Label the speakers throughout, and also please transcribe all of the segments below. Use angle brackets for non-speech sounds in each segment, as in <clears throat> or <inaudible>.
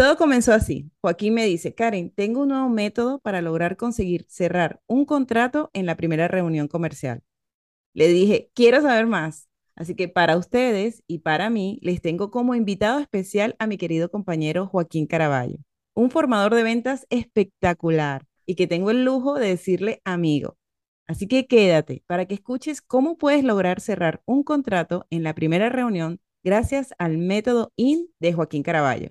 Speaker 1: Todo comenzó así. Joaquín me dice, Karen, tengo un nuevo método para lograr conseguir cerrar un contrato en la primera reunión comercial. Le dije, quiero saber más. Así que para ustedes y para mí, les tengo como invitado especial a mi querido compañero Joaquín Caraballo, un formador de ventas espectacular y que tengo el lujo de decirle amigo. Así que quédate para que escuches cómo puedes lograr cerrar un contrato en la primera reunión gracias al método IN de Joaquín Caraballo.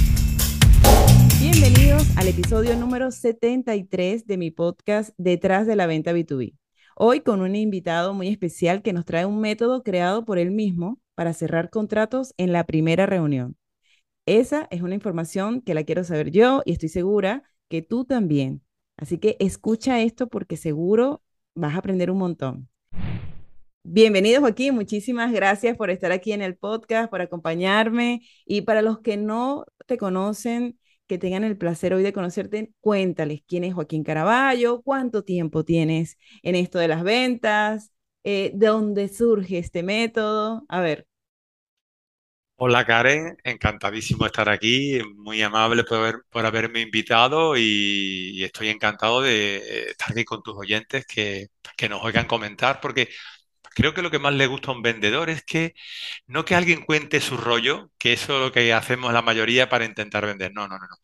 Speaker 1: Bienvenidos al episodio número 73 de mi podcast Detrás de la venta B2B. Hoy con un invitado muy especial que nos trae un método creado por él mismo para cerrar contratos en la primera reunión. Esa es una información que la quiero saber yo y estoy segura que tú también. Así que escucha esto porque seguro vas a aprender un montón. Bienvenido Joaquín, muchísimas gracias por estar aquí en el podcast, por acompañarme y para los que no te conocen, que tengan el placer hoy de conocerte, cuéntales quién es Joaquín Caraballo, cuánto tiempo tienes en esto de las ventas, eh, de dónde surge este método. A ver,
Speaker 2: Hola Karen, encantadísimo estar aquí, muy amable por, por haberme invitado y, estoy encantado de eh, estar aquí con tus oyentes que, que nos oigan comentar porque Creo que lo que más le gusta a un vendedor es que no que alguien cuente su rollo, que eso es lo que hacemos la mayoría para intentar vender. No, no, no, no.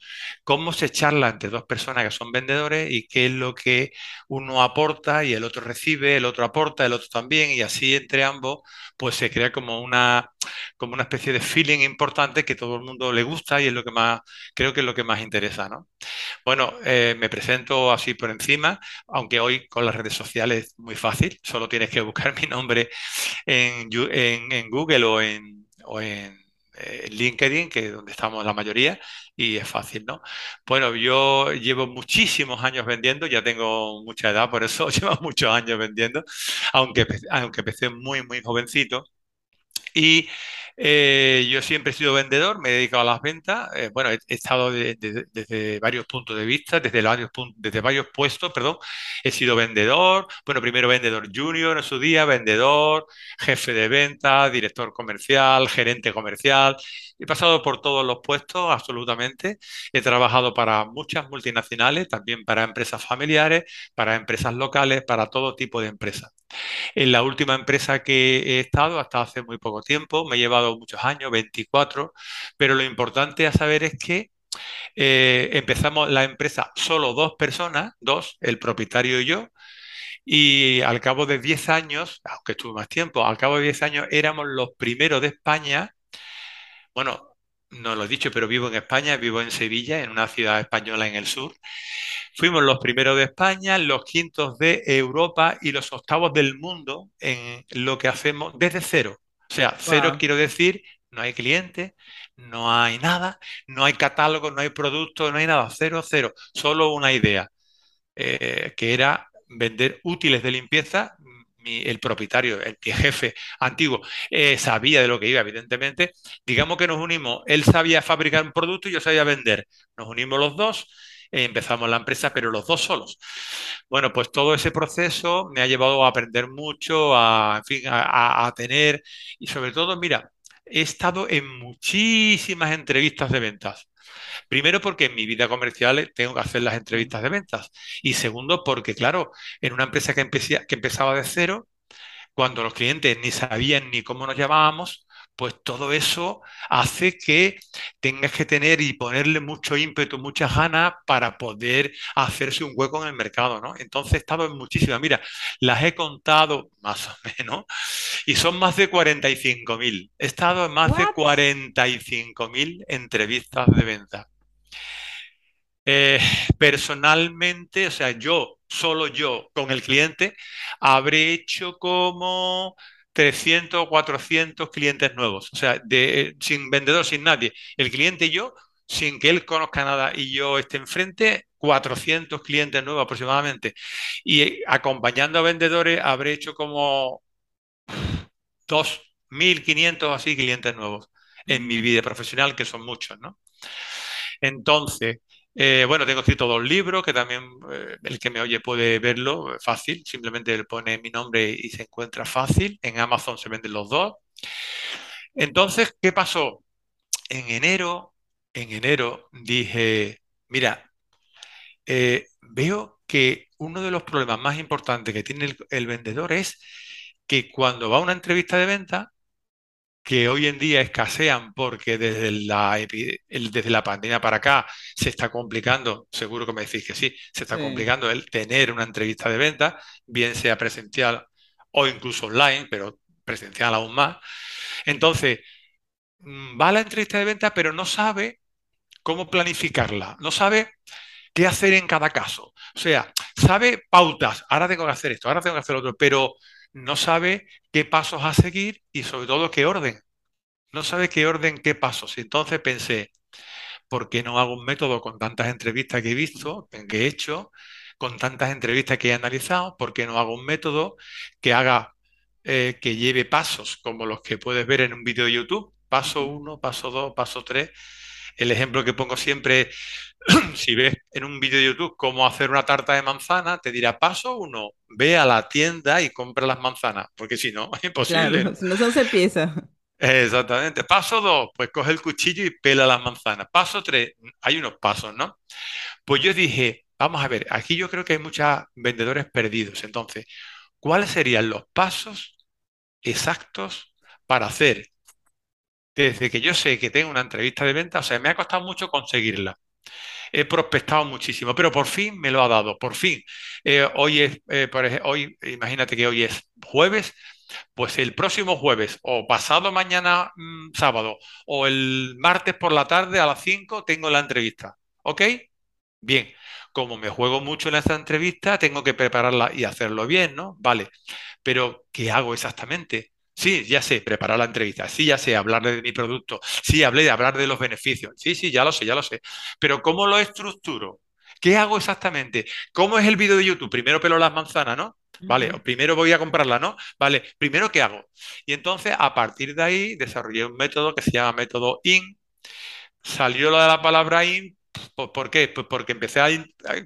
Speaker 2: Cómo se charla entre dos personas que son vendedores y qué es lo que uno aporta y el otro recibe, el otro aporta, el otro también, y así entre ambos, pues se crea como una, como una especie de feeling importante que todo el mundo le gusta y es lo que más, creo que es lo que más interesa, ¿no? Bueno, eh, me presento así por encima, aunque hoy con las redes sociales es muy fácil, solo tienes que buscar <laughs> mi nombre en, en, Google o en, o en eh, LinkedIn, que es donde estamos la mayoría, y es fácil, ¿no? Bueno, yo llevo muchísimos años vendiendo, ya tengo mucha edad, por eso <laughs> llevo muchos años vendiendo, aunque, aunque empecé muy, muy jovencito. Y eh, yo siempre he sido vendedor, me he dedicado a las ventas. Eh, bueno, he, estado desde varios puntos de vista, desde varios, desde varios puestos, perdón. He sido vendedor, bueno, primero vendedor junior en su día, vendedor, jefe de venta, director comercial, gerente comercial. He pasado por todos los puestos, absolutamente. He trabajado para muchas multinacionales, también para empresas familiares, para empresas locales, para todo tipo de empresas. En la última empresa que he estado, hasta hace muy poco tiempo, me he llevado muchos años, 24, pero lo importante a saber es que eh, empezamos la empresa solo dos personas, dos, el propietario y yo, y al cabo de 10 años, aunque estuve más tiempo, al cabo de 10 años éramos los primeros de España bueno, no lo he dicho, pero vivo en España, vivo en Sevilla, en una ciudad española en el sur. Fuimos los primeros de España, los quintos de Europa y los octavos del mundo en lo que hacemos desde cero. O sea, cero quiero decir, no hay cliente, no hay nada, no hay catálogo, no hay producto, no hay nada, cero, cero, solo una idea, eh, que era vender útiles de limpieza el propietario, el jefe antiguo, eh, sabía de lo que iba, evidentemente. Digamos que nos unimos, él sabía fabricar un producto y yo sabía vender. Nos unimos los dos, empezamos la empresa, pero los dos solos. Bueno, pues todo ese proceso me ha llevado a aprender mucho, a, en fin, tener, y sobre todo, mira, he estado en muchísimas entrevistas de ventas. Primero porque en mi vida comercial tengo que hacer las entrevistas de ventas. Y segundo porque, claro, en una empresa que empezaba de cero, cuando los clientes ni sabían ni cómo nos llamábamos, pues todo eso hace que tengas que tener y ponerle mucho ímpetu, muchas ganas para poder hacerse un hueco en el mercado, ¿no? Entonces he estado en muchísimas, mira, las he contado más o menos y son más de 45.000. He estado en más de 45.000 entrevistas de venta. Eh, personalmente, o sea, yo, solo yo con el cliente, habré hecho como 300 o 400 clientes nuevos. O sea, de, sin vendedor, sin nadie. El cliente y yo sin que él conozca nada y yo esté enfrente, 400 clientes nuevos aproximadamente. Y acompañando a vendedores habré hecho como 2.500 así clientes nuevos en mi vida profesional, que son muchos, ¿no? Entonces, eh, bueno, tengo escrito dos libros que también eh, el que me oye puede verlo eh, fácil, simplemente le pone mi nombre y se encuentra fácil. En Amazon se venden los dos. Entonces, ¿qué pasó? En enero, en enero dije, mira, veo que uno de los problemas más importantes que tiene el vendedor es que cuando va a una entrevista de venta, que hoy en día escasean porque desde la, desde la pandemia para acá se está complicando, seguro que me decís que sí, se está complicando el tener una entrevista de venta, bien sea presencial o incluso online, pero presencial aún más. Entonces, mm, va a la entrevista de venta, pero no sabe cómo planificarla, no sabe qué hacer en cada caso. O sea, sabe pautas, ahora tengo que hacer esto, ahora tengo que hacer otro, pero no sabe qué pasos a seguir y sobre todo qué orden. No sabe qué orden, qué pasos. Entonces pensé, ¿por qué no hago un método con tantas entrevistas que he visto, que he hecho, con tantas entrevistas que he analizado? ¿Por qué no hago un método que haga, eh, que lleve pasos como los que puedes ver en un vídeo de YouTube? Paso 1, paso 2, paso 3. El ejemplo que pongo siempre <clears throat> si ves en un vídeo de YouTube cómo hacer una tarta de manzana, te dirá paso uno, ve a la tienda y compra las manzanas, porque si no, <laughs> es imposible.
Speaker 1: Claro, no son se pieza.
Speaker 2: Exactamente. Paso dos, pues coge el cuchillo y pela las manzanas. Paso tres, hay unos pasos, ¿no? Pues yo dije, vamos a ver, aquí yo creo que hay muchos vendedores perdidos. Entonces, ¿cuáles serían los pasos exactos para hacer? Desde que yo sé que tengo una entrevista de venta, o sea, me ha costado mucho conseguirla he prospectado muchísimo, pero por fin me lo ha dado, por fin. Eh, hoy es, eh, por ejemplo, hoy, imagínate que hoy es jueves, pues el próximo jueves o pasado mañana mm, sábado o el martes por la tarde a las 5 tengo la entrevista. ¿Ok? Bien. Como me juego mucho en esta entrevista, tengo que prepararla y hacerlo bien, ¿no? Vale. Pero, ¿qué hago exactamente? Sí, ya sé, preparar la entrevista. Sí, ya sé, hablar de mi producto. Sí, hablé de hablar de los beneficios. Sí, sí, ya lo sé, ya lo sé. Pero ¿cómo lo estructuro? ¿Qué hago exactamente? ¿Cómo es el vídeo de YouTube? Primero pelo las manzanas, ¿no? Vale, primero voy a comprarla, ¿no? Vale, primero ¿qué hago? Y entonces a partir de ahí desarrollé un método que se llama método IN. Salió lo de la palabra IN, ¿por qué? Pues porque empecé a,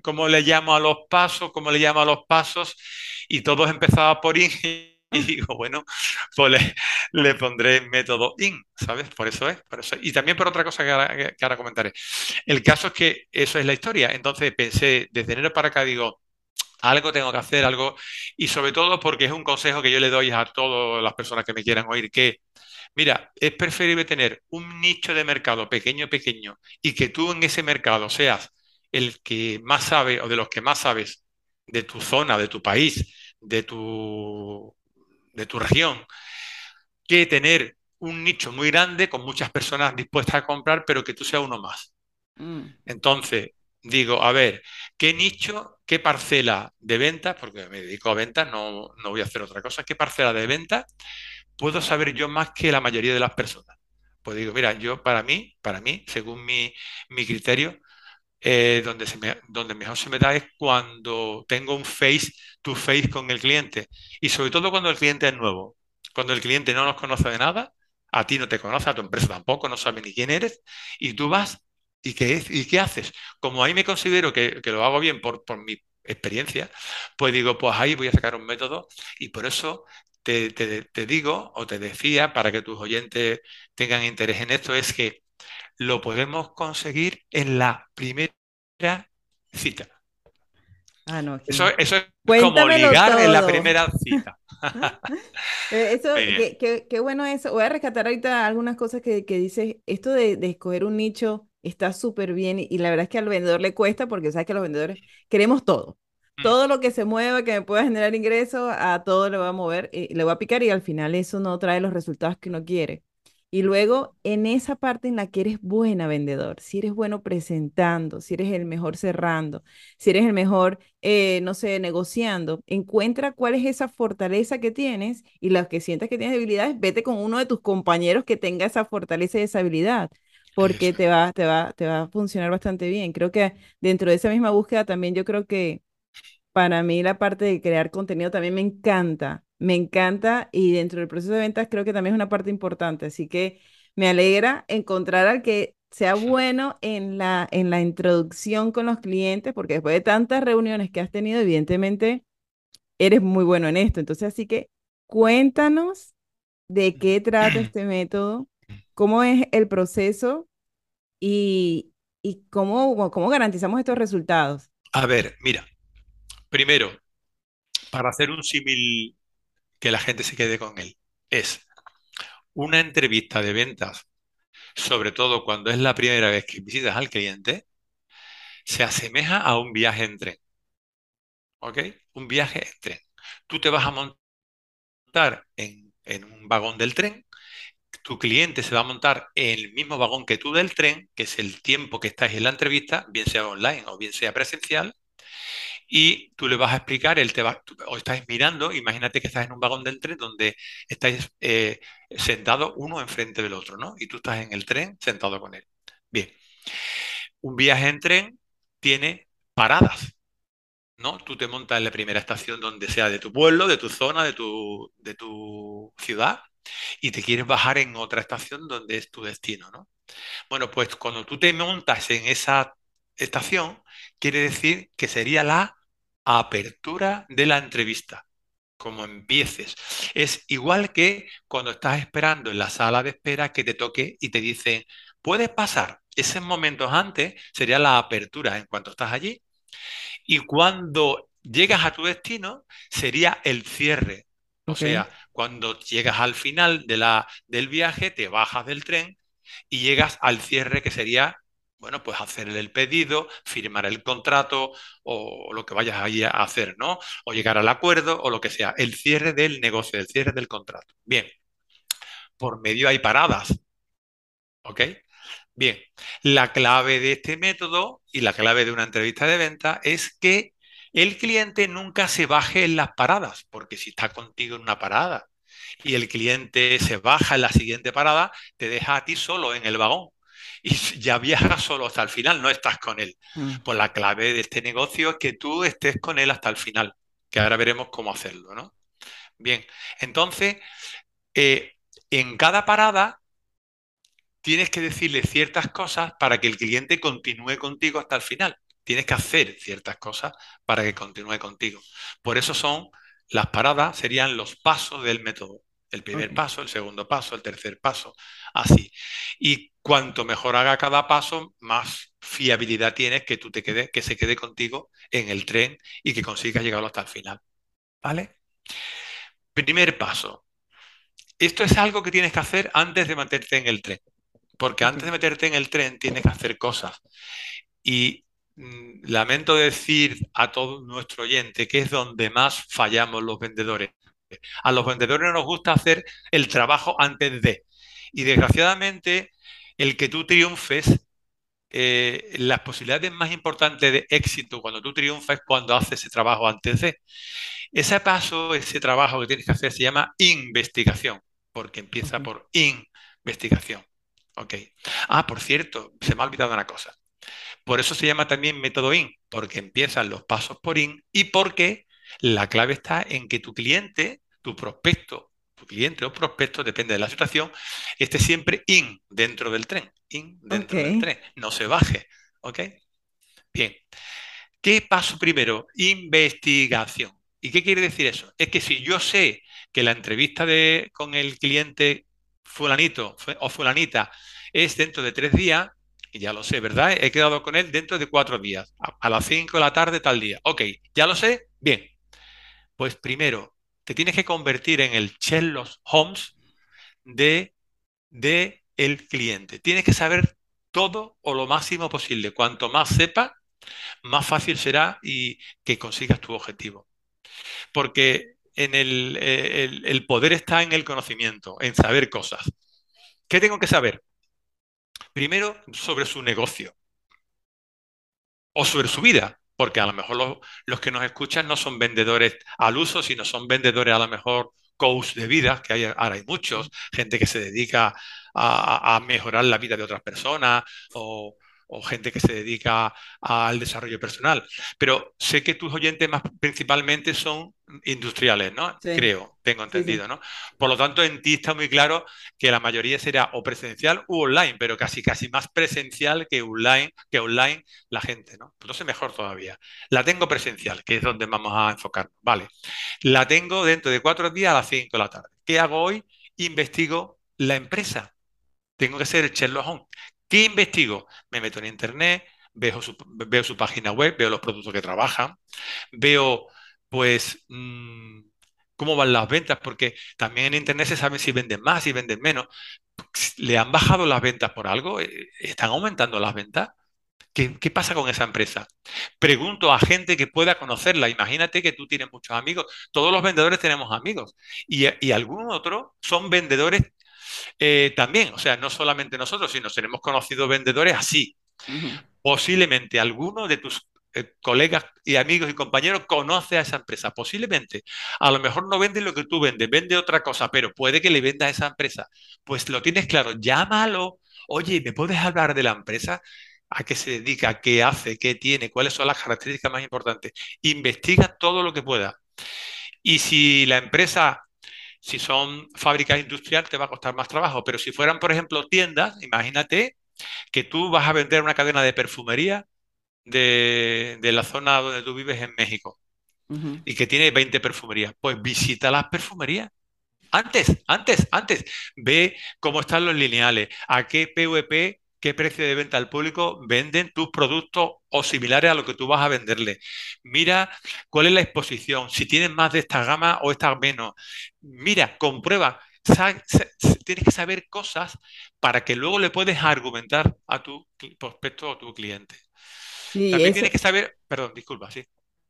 Speaker 2: ¿cómo le llamo a los pasos? ¿Cómo le llamo a los pasos? Y todos empezaban por IN <laughs> y digo, bueno, pues le, pondré método IN, ¿sabes? Por eso es, por eso Y también por otra cosa que ahora, comentaré. El caso es que eso es la historia. Entonces pensé, desde enero para acá, digo, algo tengo que hacer, algo, y sobre todo porque es un consejo que yo le doy a todas las personas que me quieran oír, que, mira, es preferible tener un nicho de mercado pequeño, pequeño, y que tú en ese mercado seas el que más sabe o de los que más sabes de tu zona, de tu país, de tu de tu región, que tener un nicho muy grande con muchas personas dispuestas a comprar, pero que tú seas uno más. Mm. Entonces, digo, a ver, ¿qué nicho, qué parcela de ventas, porque me dedico a ventas, no, no voy a hacer otra cosa, qué parcela de ventas puedo saber yo más que la mayoría de las personas? Pues digo, mira, yo para mí, para mí, según mi, mi criterio, eh, donde, se me, donde mejor se me da es cuando tengo un face to face con el cliente y sobre todo cuando el cliente es nuevo. Cuando el cliente no nos conoce de nada, a ti no te conoce, a tu empresa tampoco, no sabe ni quién eres y tú vas y qué, y qué haces. Como ahí me considero que, lo hago bien por, mi experiencia, pues digo, pues ahí voy a sacar un método y por eso te, te, digo o te decía para que tus oyentes tengan interés en esto es que lo podemos conseguir en la primera cita. Ah, no, eso, eso, es como ligar en la primera <laughs> cita.
Speaker 1: Eh, eso, qué, bueno eso. Voy a rescatar ahorita algunas cosas que, que dices. Esto de, escoger un nicho está súper bien y, la verdad es que al vendedor le cuesta porque sabes que los vendedores queremos todo. Mm. Todo lo que se mueva, que me pueda generar ingresos, a todo le va a mover, y le va a picar y al final eso no trae los resultados que uno quiere. Y luego en esa parte en la que eres buena vendedor, si eres bueno presentando, si eres el mejor cerrando, si eres el mejor, eh, no sé, negociando, encuentra cuál es esa fortaleza que tienes y las que sientas que tienes debilidades, vete con uno de tus compañeros que tenga esa fortaleza y esa habilidad. porque te va, te va, te va a funcionar bastante bien. Creo que dentro de esa misma búsqueda también yo creo que para mí la parte de crear contenido también me encanta, me encanta y dentro del proceso de ventas creo que también es una parte importante. Así que me alegra encontrar al que sea bueno en la, en la introducción con los clientes, porque después de tantas reuniones que has tenido, evidentemente eres muy bueno en esto. Entonces, así que cuéntanos de qué trata <clears throat> este método, cómo es el proceso y, y cómo, cómo garantizamos estos resultados.
Speaker 2: A ver, mira, primero, para hacer un símil que la gente se quede con él, es una entrevista de ventas, sobre todo cuando es la primera vez que visitas al cliente, se asemeja a un viaje en tren, ¿ok? Un viaje en tren. Tú te vas a montar en, en un vagón del tren, tu cliente se va a montar en el mismo vagón que tú del tren, que es el tiempo que estás en la entrevista, bien sea online o bien sea presencial, y tú le vas a explicar, él te va, o estás mirando, imagínate que estás en un vagón del tren donde estáis eh, sentados uno enfrente del otro, ¿no? Y tú estás en el tren sentado con él. Bien, un viaje en tren tiene paradas, ¿no? Tú te montas en la primera estación donde sea de tu pueblo, de tu zona, de tu, de tu ciudad, y te quieres bajar en otra estación donde es tu destino, ¿no? Bueno, pues cuando tú te montas en esa estación, quiere decir que sería la apertura de la entrevista, como empieces. Es igual que cuando estás esperando en la sala de espera que te toque y te dicen, puedes pasar. Esos momentos antes sería la apertura en cuanto estás allí. Y cuando llegas a tu destino, sería el cierre. O sea, cuando llegas al final de la, del viaje, te bajas del tren y llegas al cierre que sería, bueno, pues hacer el pedido, firmar el contrato o lo que vayas ahí a hacer, ¿no? O llegar al acuerdo o lo que sea, el cierre del negocio, el cierre del contrato. Bien, por medio hay paradas, ¿ok? Bien, la clave de este método y la clave de una entrevista de venta es que el cliente nunca se baje en las paradas, porque si está contigo en una parada y el cliente se baja en la siguiente parada, te deja a ti solo en el vagón <laughs> y ya viajas solo hasta el final, no estás con él.
Speaker 1: mm,
Speaker 2: Pues la clave de este negocio es que tú estés con él hasta el final, que ahora veremos cómo hacerlo, ¿no? Bien, entonces, eh, en cada parada tienes que decirle ciertas cosas para que el cliente continúe contigo hasta el final. Tienes que hacer ciertas cosas para que continúe contigo. Por eso son las paradas, serían los pasos del método. El primer paso, el segundo paso, el tercer paso, así. Y cuanto mejor haga cada paso, más fiabilidad tienes que tú te quedes, que se quede contigo en el tren y que consigas llegarlo hasta el final. ¿Vale? Primer paso. Esto es algo que tienes que hacer antes de meterte en el tren. Porque antes de meterte en el tren tienes que hacer cosas. Y mm, lamento decir a todo nuestro oyente que es donde más fallamos los vendedores. A los vendedores nos gusta hacer el trabajo antes de. Y desgraciadamente, el que tú triunfes, eh, las posibilidades más importantes de éxito cuando tú triunfas es cuando haces ese trabajo antes de. Ese paso, ese trabajo que tienes que hacer se llama investigación, porque empieza por investigación. Ok. Ah, por cierto, se me ha olvidado una cosa. Por eso se llama también método IN, porque empiezan los pasos por IN y porque la clave está en que tu cliente, tu prospecto, cliente o prospecto, depende de la situación, esté siempre IN dentro del tren, IN dentro del tren, no se baje. ¿Ok? Bien. ¿Qué paso primero? Investigación. ¿Y qué quiere decir eso? Es que si yo sé que la entrevista de, con el cliente fulanito o fulanita es dentro de tres días, y ya lo sé, ¿verdad? He quedado con él dentro de cuatro días, a, a las cinco de la tarde tal día. Ok, ya lo sé, bien. Pues primero, te tienes que convertir en el Sherlock Holmes de, de el cliente. Tienes que saber todo o lo máximo posible. Cuanto más sepas, más fácil será y que consigas tu objetivo. Porque en el, eh, el, el poder está en el conocimiento, en saber cosas. ¿Qué tengo que saber? Primero, sobre su negocio o sobre su vida, porque a lo mejor los, que nos escuchan no son vendedores al uso, sino son vendedores a lo mejor coach de vida, que hay, ahora hay muchos, gente que se dedica a, a mejorar la vida de otras personas o o gente que se dedica al desarrollo personal. Pero sé que tus oyentes más principalmente son industriales, ¿no?
Speaker 1: Sí,
Speaker 2: Creo, tengo
Speaker 1: sí, sí.
Speaker 2: entendido, ¿no? Por lo tanto, en ti está muy claro que la mayoría será o presencial u online, pero casi casi más presencial que online, que online la gente, ¿no? Entonces mejor todavía. La tengo presencial, que es donde vamos a enfocar. Vale. La tengo dentro de cuatro días a las cinco de la tarde. ¿Qué hago hoy? Investigo la empresa. Tengo que ser el Sherlock Holmes. ¿Qué investigo? Me meto en internet, veo su, página web, veo los productos que trabajan, veo, pues, mmm, cómo van las ventas, porque también en internet se sabe si venden más, si venden menos. ¿Le han bajado las ventas por algo? Eh, ¿Están aumentando las ventas? ¿Qué, qué pasa con esa empresa? Pregunto a gente que pueda conocerla. Imagínate que tú tienes muchos amigos. Todos los vendedores tenemos amigos. Y, y algunos otros son vendedores eh, también, o sea, no solamente nosotros, sino tenemos conocidos vendedores así. Posiblemente alguno de tus eh, colegas y amigos y compañeros conoce a esa empresa. Posiblemente. A lo mejor no vende lo que tú vendes, vende otra cosa, pero puede que le venda a esa empresa. Pues lo tienes claro, llámalo. Oye, ¿me puedes hablar de la empresa? ¿A qué se dedica? ¿Qué hace? ¿Qué tiene? ¿Cuáles son las características más importantes? Investiga todo lo que pueda. Y si la empresa si son fábricas industriales, te va a costar más trabajo, pero si fueran, por ejemplo, tiendas, imagínate que tú vas a vender una cadena de perfumería de, de la zona donde tú vives en México y que tiene 20 perfumerías, pues visita las perfumerías. Antes, antes, antes, ve cómo están los lineales, a qué PVP, qué precio de venta al público venden tus productos o similares a lo que tú vas a venderle. Mira cuál es la exposición, si tienen más de esta gama o esta menos. Mira, comprueba. Sa- Tienes que saber cosas para que luego le puedes argumentar a tu prospecto o tu cliente.
Speaker 1: Sí,
Speaker 2: También
Speaker 1: eso,
Speaker 2: tienes que saber, perdón, disculpa, sí,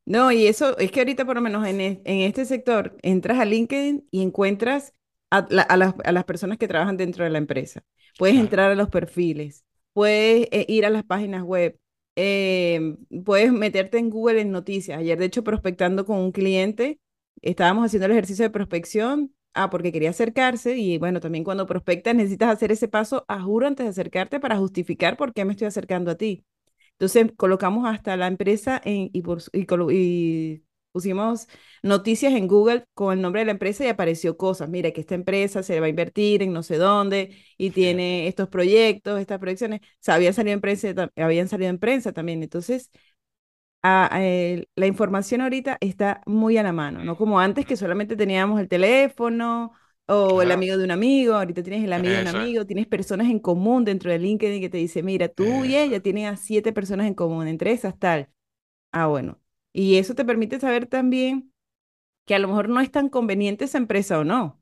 Speaker 1: No, y eso es que ahorita por lo menos en, en este sector entras a LinkedIn y encuentras a, la- a las, a las personas que trabajan dentro de la empresa. Puedes
Speaker 2: claro.
Speaker 1: entrar a los perfiles, puedes eh, ir a las páginas web, em, puedes meterte en Google en noticias. Ayer, de hecho, prospectando con un cliente, estábamos haciendo el ejercicio de prospección, ah, porque quería acercarse y bueno, también cuando prospectas necesitas hacer ese paso a juro antes de acercarte para justificar por qué me estoy acercando a ti. Entonces colocamos hasta la empresa en, y, por- y colo- y pusimos noticias en Google con el nombre de la empresa y apareció cosas. Mira, que esta empresa se va a invertir en no sé dónde y tiene estos proyectos, estas proyecciones. O sea, habían salido en prensa, habían salido en prensa también. Entonces, a- a el- la información ahorita está muy a la mano, no como antes que solamente teníamos el teléfono o el amigo de un amigo, ahorita tienes el amigo de un amigo, tienes personas en común dentro de LinkedIn que te dice, mira, tú y ella tienen a siete personas en común, entre esas tal. Ah, bueno. Y eso te permite saber también que a lo mejor no es tan conveniente esa empresa o no.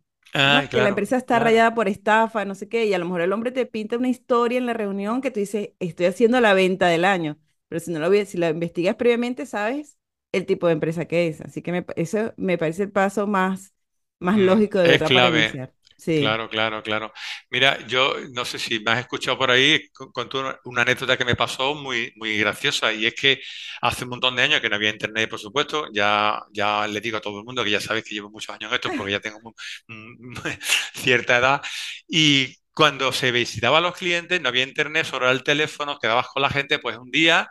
Speaker 1: ¿no?
Speaker 2: Ay,
Speaker 1: Que la empresa está
Speaker 2: claro.
Speaker 1: rayada por estafa, no sé qué, y a lo mejor el hombre te pinta una historia en la reunión que tú dices, estoy haciendo la venta del año, pero si no lo, si la investigas previamente, sabes el tipo de empresa que es. Así que me eso me parece el paso más, más
Speaker 2: Mm,
Speaker 1: lógico de
Speaker 2: es
Speaker 1: verdad para
Speaker 2: clave.
Speaker 1: iniciar.
Speaker 2: Claro, claro, claro. Mira, yo no sé si me has escuchado por ahí, con- conté una, anécdota que me pasó muy, muy graciosa y es que hace un montón de años que no había internet, por supuesto, ya, ya le digo a todo el mundo que ya sabes que llevo muchos años en esto porque ya tengo mm, <laughs> cierta edad y cuando se visitaba a los clientes no había internet, solo era el teléfono, quedabas con la gente, pues un día,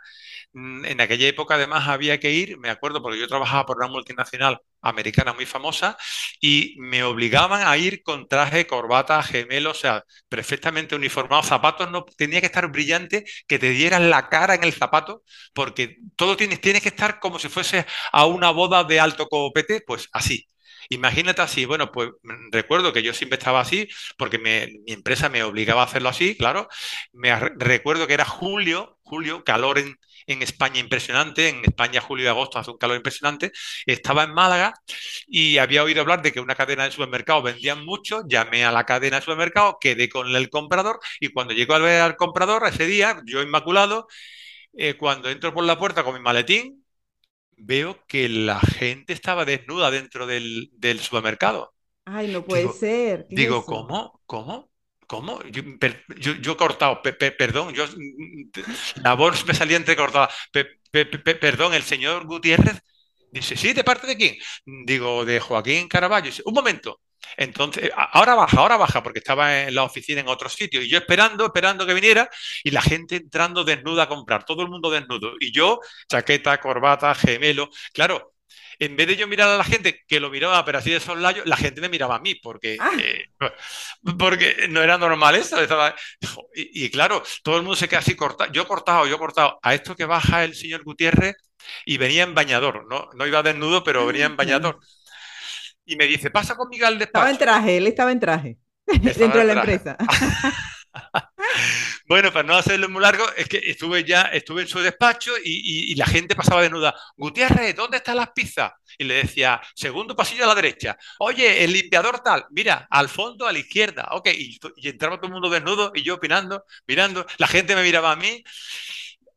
Speaker 2: en aquella época además había que ir, me acuerdo porque yo trabajaba por una multinacional americana muy famosa y me obligaban a ir con traje, corbata, gemelo, o sea, perfectamente uniformado, zapatos, no tenía que estar brillante, que te dieran la cara en el zapato, porque todo tienes, tienes que estar como si fuese a una boda de alto copete, pues así. Imagínate así, bueno, pues mm, recuerdo que yo siempre estaba así, porque mi empresa me obligaba a hacerlo así, claro. Me recuerdo que era julio, julio, calor en, en España impresionante, en España julio y agosto hace un calor impresionante, estaba en Málaga y había oído hablar de que una cadena de supermercados vendían mucho, llamé a la cadena de supermercados, quedé con el comprador y cuando llegó a ver al comprador ese día, yo inmaculado, eh, cuando entro por la puerta con mi maletín, veo que la gente estaba desnuda dentro del, del supermercado.
Speaker 1: Ay, no puede
Speaker 2: Digo,
Speaker 1: ser. ¿Qué es
Speaker 2: digo? ¿cómo? ¿Cómo? ¿Cómo? Yo, per- yo, cortado, pe- pe- perdón, yo, la voz me salía entrecortada. Pe- pe- pe- perdón, el señor Gutiérrez dice, sí, ¿de parte de quién? Digo, de Joaquín Caraballo. Dice, un momento. Entonces, ahora baja, ahora baja, porque estaba en la oficina en otro sitio. Y yo esperando, esperando que viniera, y la gente entrando desnuda a comprar, todo el mundo desnudo. Y yo, chaqueta, corbata, gemelo. Claro, en vez de yo mirar a la gente que lo miraba, pero así de soslayo, la gente me miraba a mí, porque,
Speaker 1: Ah,
Speaker 2: eh, porque no era normal eso. estaba- y, y claro, todo el mundo se queda así cortado. Yo cortado, yo cortado. A esto que baja el señor Gutiérrez y venía en bañador, ¿no? No iba desnudo, pero venía en
Speaker 1: claro.
Speaker 2: bañador. Y me dice, pasa conmigo al
Speaker 1: Estaba en
Speaker 2: despacho.
Speaker 1: traje, él estaba en traje
Speaker 2: Estaba <laughs>
Speaker 1: dentro de la
Speaker 2: traje.
Speaker 1: empresa. <laughs>
Speaker 2: Bueno, para no hacerlo muy largo, es que estuve ya, estuve en su despacho y, y- y la gente pasaba desnuda. Gutiérrez, ¿dónde están las pizzas? Y le decía, segundo pasillo a la derecha. Oye, el limpiador tal, mira, al fondo a la izquierda. Ok, y, y entraba todo el mundo desnudo y yo opinando, mirando. La gente me miraba a mí.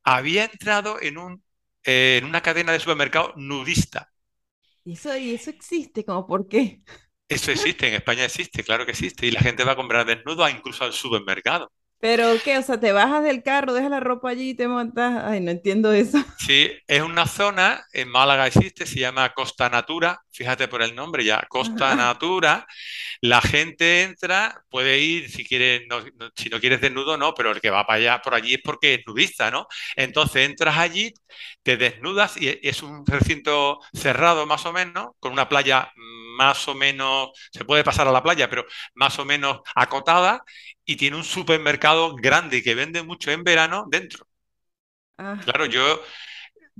Speaker 2: Había entrado en un, eh, en una cadena de supermercado nudista.
Speaker 1: Y eso, y eso existe, como por qué.
Speaker 2: Eso existe, en España existe, claro que existe. Y la gente va a comprar desnudo incluso al supermercado.
Speaker 1: Pero qué, o sea, te bajas del carro, dejas la ropa allí y te montas. Ay, no entiendo eso. <laughs>
Speaker 2: Sí, es una zona, en Málaga existe, se llama Costa Natura, fíjate por el nombre ya, Costa
Speaker 1: Ajá.
Speaker 2: Natura, la gente entra, puede ir, si quiere, no- no- si no quieres desnudo, no, pero el que va para allá, por allí es porque es nudista, ¿no? Entonces entras allí, te desnudas y es un recinto cerrado más o menos, con una playa más o menos, se puede pasar a la playa, pero más o menos acotada, y tiene un supermercado grande que vende mucho en verano dentro.
Speaker 1: Ah,
Speaker 2: Claro, yo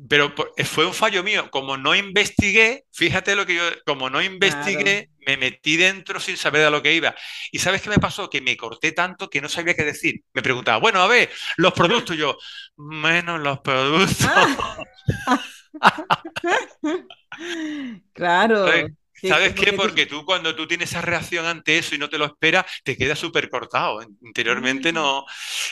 Speaker 2: pero eh, fue un fallo mío. Como no investigué, fíjate lo que yo, como no
Speaker 1: claro.
Speaker 2: investigué, me metí dentro sin saber a lo que iba. ¿Y sabes qué me pasó? Que me corté tanto que no sabía qué decir. Me preguntaba, bueno, a ver, los productos, yo, menos los productos.
Speaker 1: Ah. <laughs> <laughs> Claro.
Speaker 2: ¿Sabes,
Speaker 1: que-
Speaker 2: sabes qué?
Speaker 1: porque tú-
Speaker 2: cuando tú tienes esa reacción ante eso y no te lo esperas, te quedas súper cortado. Interiormente no.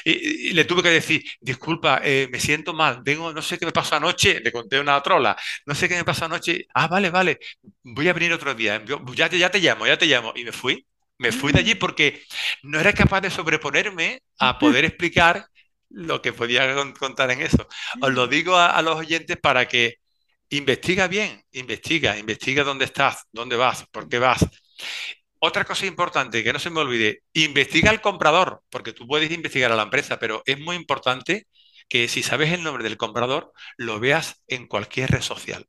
Speaker 2: Y, y le tuve que decir, disculpa, eh, me siento mal, tengo, no sé qué me pasó anoche, le conté una trola, no sé qué me pasó anoche. Ah, vale, vale, voy a venir otro día. Ya, te- ya te llamo, ya te llamo. Y me fui. Me fui de allí porque no era capaz de sobreponerme a poder explicar lo que podía con- contar en eso. Os lo digo a, a los oyentes para que investiga bien, investiga, investiga dónde estás, dónde vas, por qué vas. Otra cosa importante, que no se me olvide, investiga al comprador, porque tú puedes investigar a la empresa, pero es muy importante que si sabes el nombre del comprador, lo veas en cualquier red social,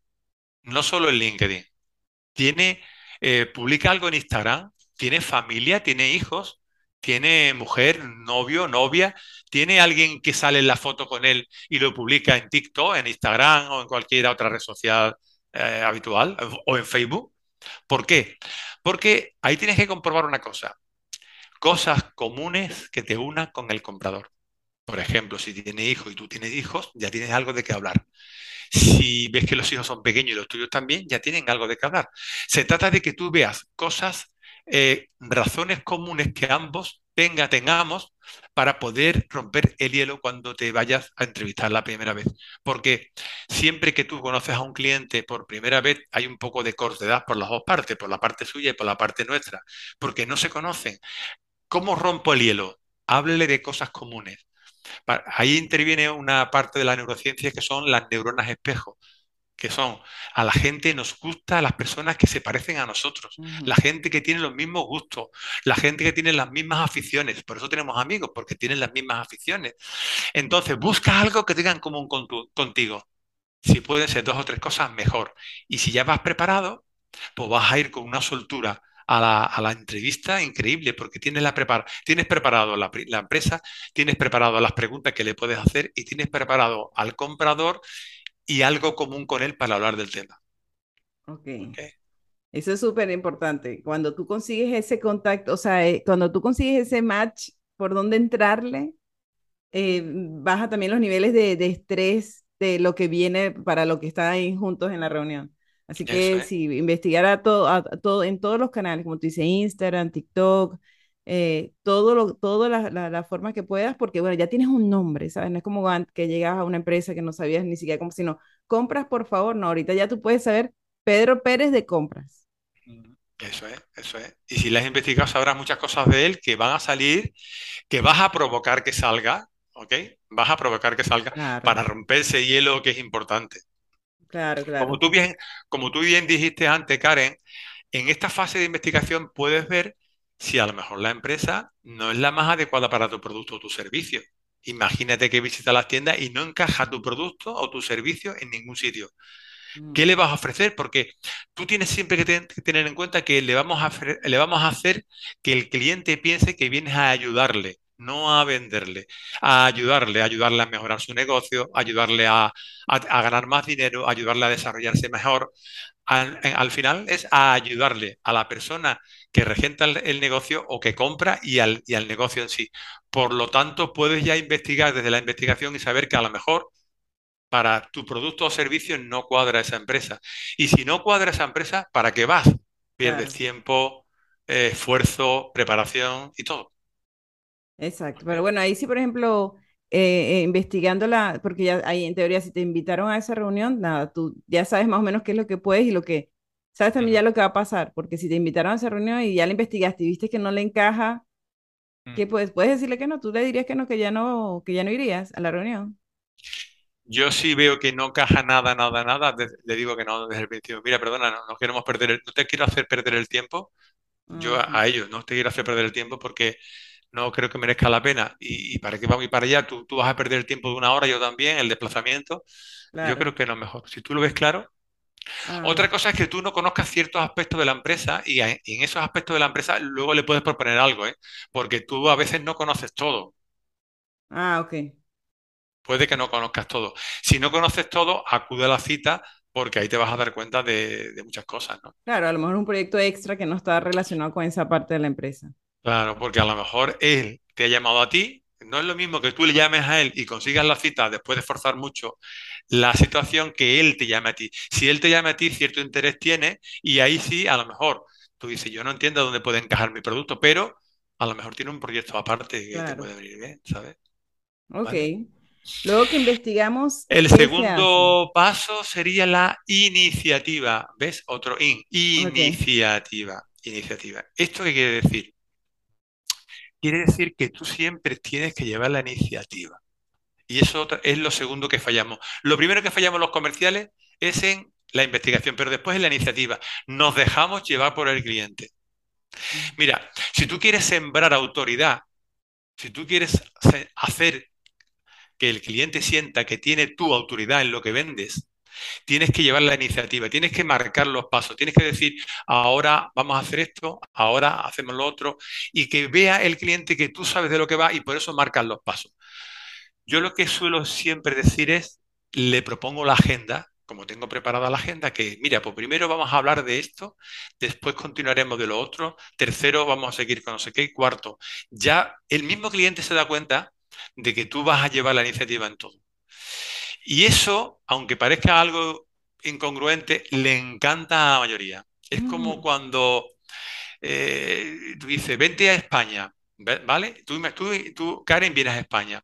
Speaker 2: no solo en LinkedIn. Tiene, eh, publica algo en Instagram, tiene familia, tiene hijos, tiene mujer, novio, novia, tiene alguien que sale en la foto con él y lo publica en TikTok, en Instagram o en cualquier otra red social eh, habitual o en Facebook. ¿Por qué? Porque ahí tienes que comprobar una cosa, cosas comunes que te unan con el comprador. Por ejemplo, si tiene hijos y tú tienes hijos, ya tienes algo de qué hablar. Si ves que los hijos son pequeños y los tuyos también, ya tienen algo de qué hablar. Se trata de que tú veas cosas, eh, razones comunes que ambos tenga, tengamos para poder romper el hielo cuando te vayas a entrevistar la primera vez. Porque siempre que tú conoces a un cliente por primera vez, hay un poco de cortedad por las dos partes, por la parte suya y por la parte nuestra, porque no se conocen. ¿Cómo rompo el hielo? Háblele de cosas comunes. Ahí interviene una parte de la neurociencia que son las neuronas espejo, que son a la gente nos gusta a las personas que se parecen a nosotros, la gente que tiene los mismos gustos, la gente que tiene las mismas aficiones. Por eso tenemos amigos, porque tienen las mismas aficiones. Entonces, busca algo que tenga en común con tu- contigo. Si pueden ser dos o tres cosas, mejor. Y si ya vas preparado, pues vas a ir con una soltura a la, a la entrevista increíble, porque tienes, la prepar tienes preparado la, la empresa, tienes preparado las preguntas que le puedes hacer y tienes preparado al comprador y algo común con él para hablar del tema.
Speaker 1: Ok.
Speaker 2: ¿ok?
Speaker 1: Eso es súper importante. Cuando tú consigues ese contacto, o sea, eh, cuando tú consigues ese match por dónde entrarle, eh, baja también los niveles de, de estrés de lo que viene para lo que están ahí juntos en la reunión. Así que
Speaker 2: es.
Speaker 1: sí, investigar a todo, a, a todo, en todos los canales, como tú dices, Instagram, TikTok, eh, todo lo, toda la, la, la forma que puedas, porque bueno, ya tienes un nombre, ¿sabes? No es como que llegas a una empresa que no sabías ni siquiera cómo, sino, compras, por favor, no, ahorita ya tú puedes saber Pedro Pérez de compras.
Speaker 2: Eso es, eso es. Y si le has investigado, sabrás muchas cosas de él que van a salir, que vas a provocar que salga, ¿ok? Vas a provocar que salga
Speaker 1: Claro,
Speaker 2: para romper ese hielo que es importante.
Speaker 1: claro,
Speaker 2: Como
Speaker 1: claro.
Speaker 2: tú bien, como tú bien dijiste antes, Karen, en esta fase de investigación puedes ver si a lo mejor la empresa no es la más adecuada para tu producto o tu servicio. Imagínate que visita las tiendas y no encaja tu producto o tu servicio en ningún sitio. ¿Qué
Speaker 1: Mm,
Speaker 2: le vas a ofrecer? Porque tú tienes siempre que, ten- que tener en cuenta que le vamos a, le vamos a hacer que el cliente piense que vienes a ayudarle, no a venderle, a ayudarle, a ayudarle a mejorar su negocio, ayudarle a, a- a ganar más dinero, ayudarle a desarrollarse mejor. Al, en- al final es a ayudarle a la persona que regenta el, el negocio o que compra y al, y al negocio en sí. Por lo tanto, puedes ya investigar desde la investigación y saber que a lo mejor para tu producto o servicio no cuadra esa empresa. Y si no cuadra esa empresa, ¿para qué vas? Pierdes
Speaker 1: claro,
Speaker 2: tiempo, eh, esfuerzo, preparación y todo.
Speaker 1: Exacto. Pero bueno, ahí sí, por ejemplo, eh, eh, investigando la, porque ya ahí en teoría, si te invitaron a esa reunión, nada, tú ya sabes más o menos qué es lo que puedes y lo que, sabes también ya lo que va a pasar, porque si te invitaron a esa reunión y ya la investigaste y viste que no le encaja, ¿qué
Speaker 2: ujú.
Speaker 1: puedes? Puedes decirle que no, tú le dirías que no, que ya no, que ya no irías a la reunión.
Speaker 2: Yo sí veo que no caja nada, nada, nada, le digo que no desde el principio. Mira, perdona, no, no queremos perder el- no te quiero hacer perder el tiempo. Yo a, a ellos no te quiero hacer perder el tiempo porque no creo que merezca la pena. Y, y para qué vamos ir para allá, tú, tú vas a perder el tiempo de una hora, yo también, el desplazamiento. Yo creo que no es mejor. Si tú lo ves claro.
Speaker 1: Ah,
Speaker 2: Otra cosa es que tú no conozcas ciertos aspectos de la empresa y a- y en esos aspectos de la empresa luego le puedes proponer algo, ¿eh? Porque tú a veces no conoces todo.
Speaker 1: ah, ok.
Speaker 2: Puede que no conozcas todo. Si no conoces todo, acude a la cita porque ahí te vas a dar cuenta de, de muchas cosas, ¿no?
Speaker 1: Claro, a lo mejor un proyecto extra que no está relacionado con esa parte de la empresa.
Speaker 2: Claro, porque a lo mejor él te ha llamado a ti. No es lo mismo que tú le llames a él y consigas la cita después de forzar mucho la situación que él te llame a ti. Si él te llama a ti, cierto interés tiene y ahí sí, a lo mejor tú dices, yo no entiendo dónde puede encajar mi producto, pero a lo mejor tiene un proyecto aparte que te puede venir bien, ¿sabes?
Speaker 1: Ok.
Speaker 2: ¿Vale?
Speaker 1: Luego que investigamos,
Speaker 2: El segundo paso sería la iniciativa. ¿Ves? Otro in. Iniciativa. Iniciativa. ¿Esto qué quiere decir? Quiere decir que tú siempre tienes que llevar la iniciativa. Y eso es lo segundo que fallamos. Lo primero que fallamos los comerciales es en la investigación, pero después en la iniciativa. Nos dejamos llevar por el cliente. Mira, si tú quieres sembrar autoridad, si tú quieres hacer que el cliente sienta que tiene tu autoridad en lo que vendes, tienes que llevar la iniciativa, tienes que marcar los pasos, tienes que decir, ahora vamos a hacer esto, ahora hacemos lo otro, y que vea el cliente que tú sabes de lo que va y por eso marcas los pasos. Yo lo que suelo siempre decir es, le propongo la agenda, como tengo preparada la agenda, que mira, pues primero vamos a hablar de esto, después continuaremos de lo otro, tercero vamos a seguir con no sé qué, y cuarto, ya el mismo cliente se da cuenta de que tú vas a llevar la iniciativa en todo. Y eso, aunque parezca algo incongruente, le encanta a la mayoría. Es como
Speaker 1: Mm.
Speaker 2: cuando eh, tú dices, vente a España, ¿ve- ¿vale? Tú, tú, tú, Karen, vienes a España.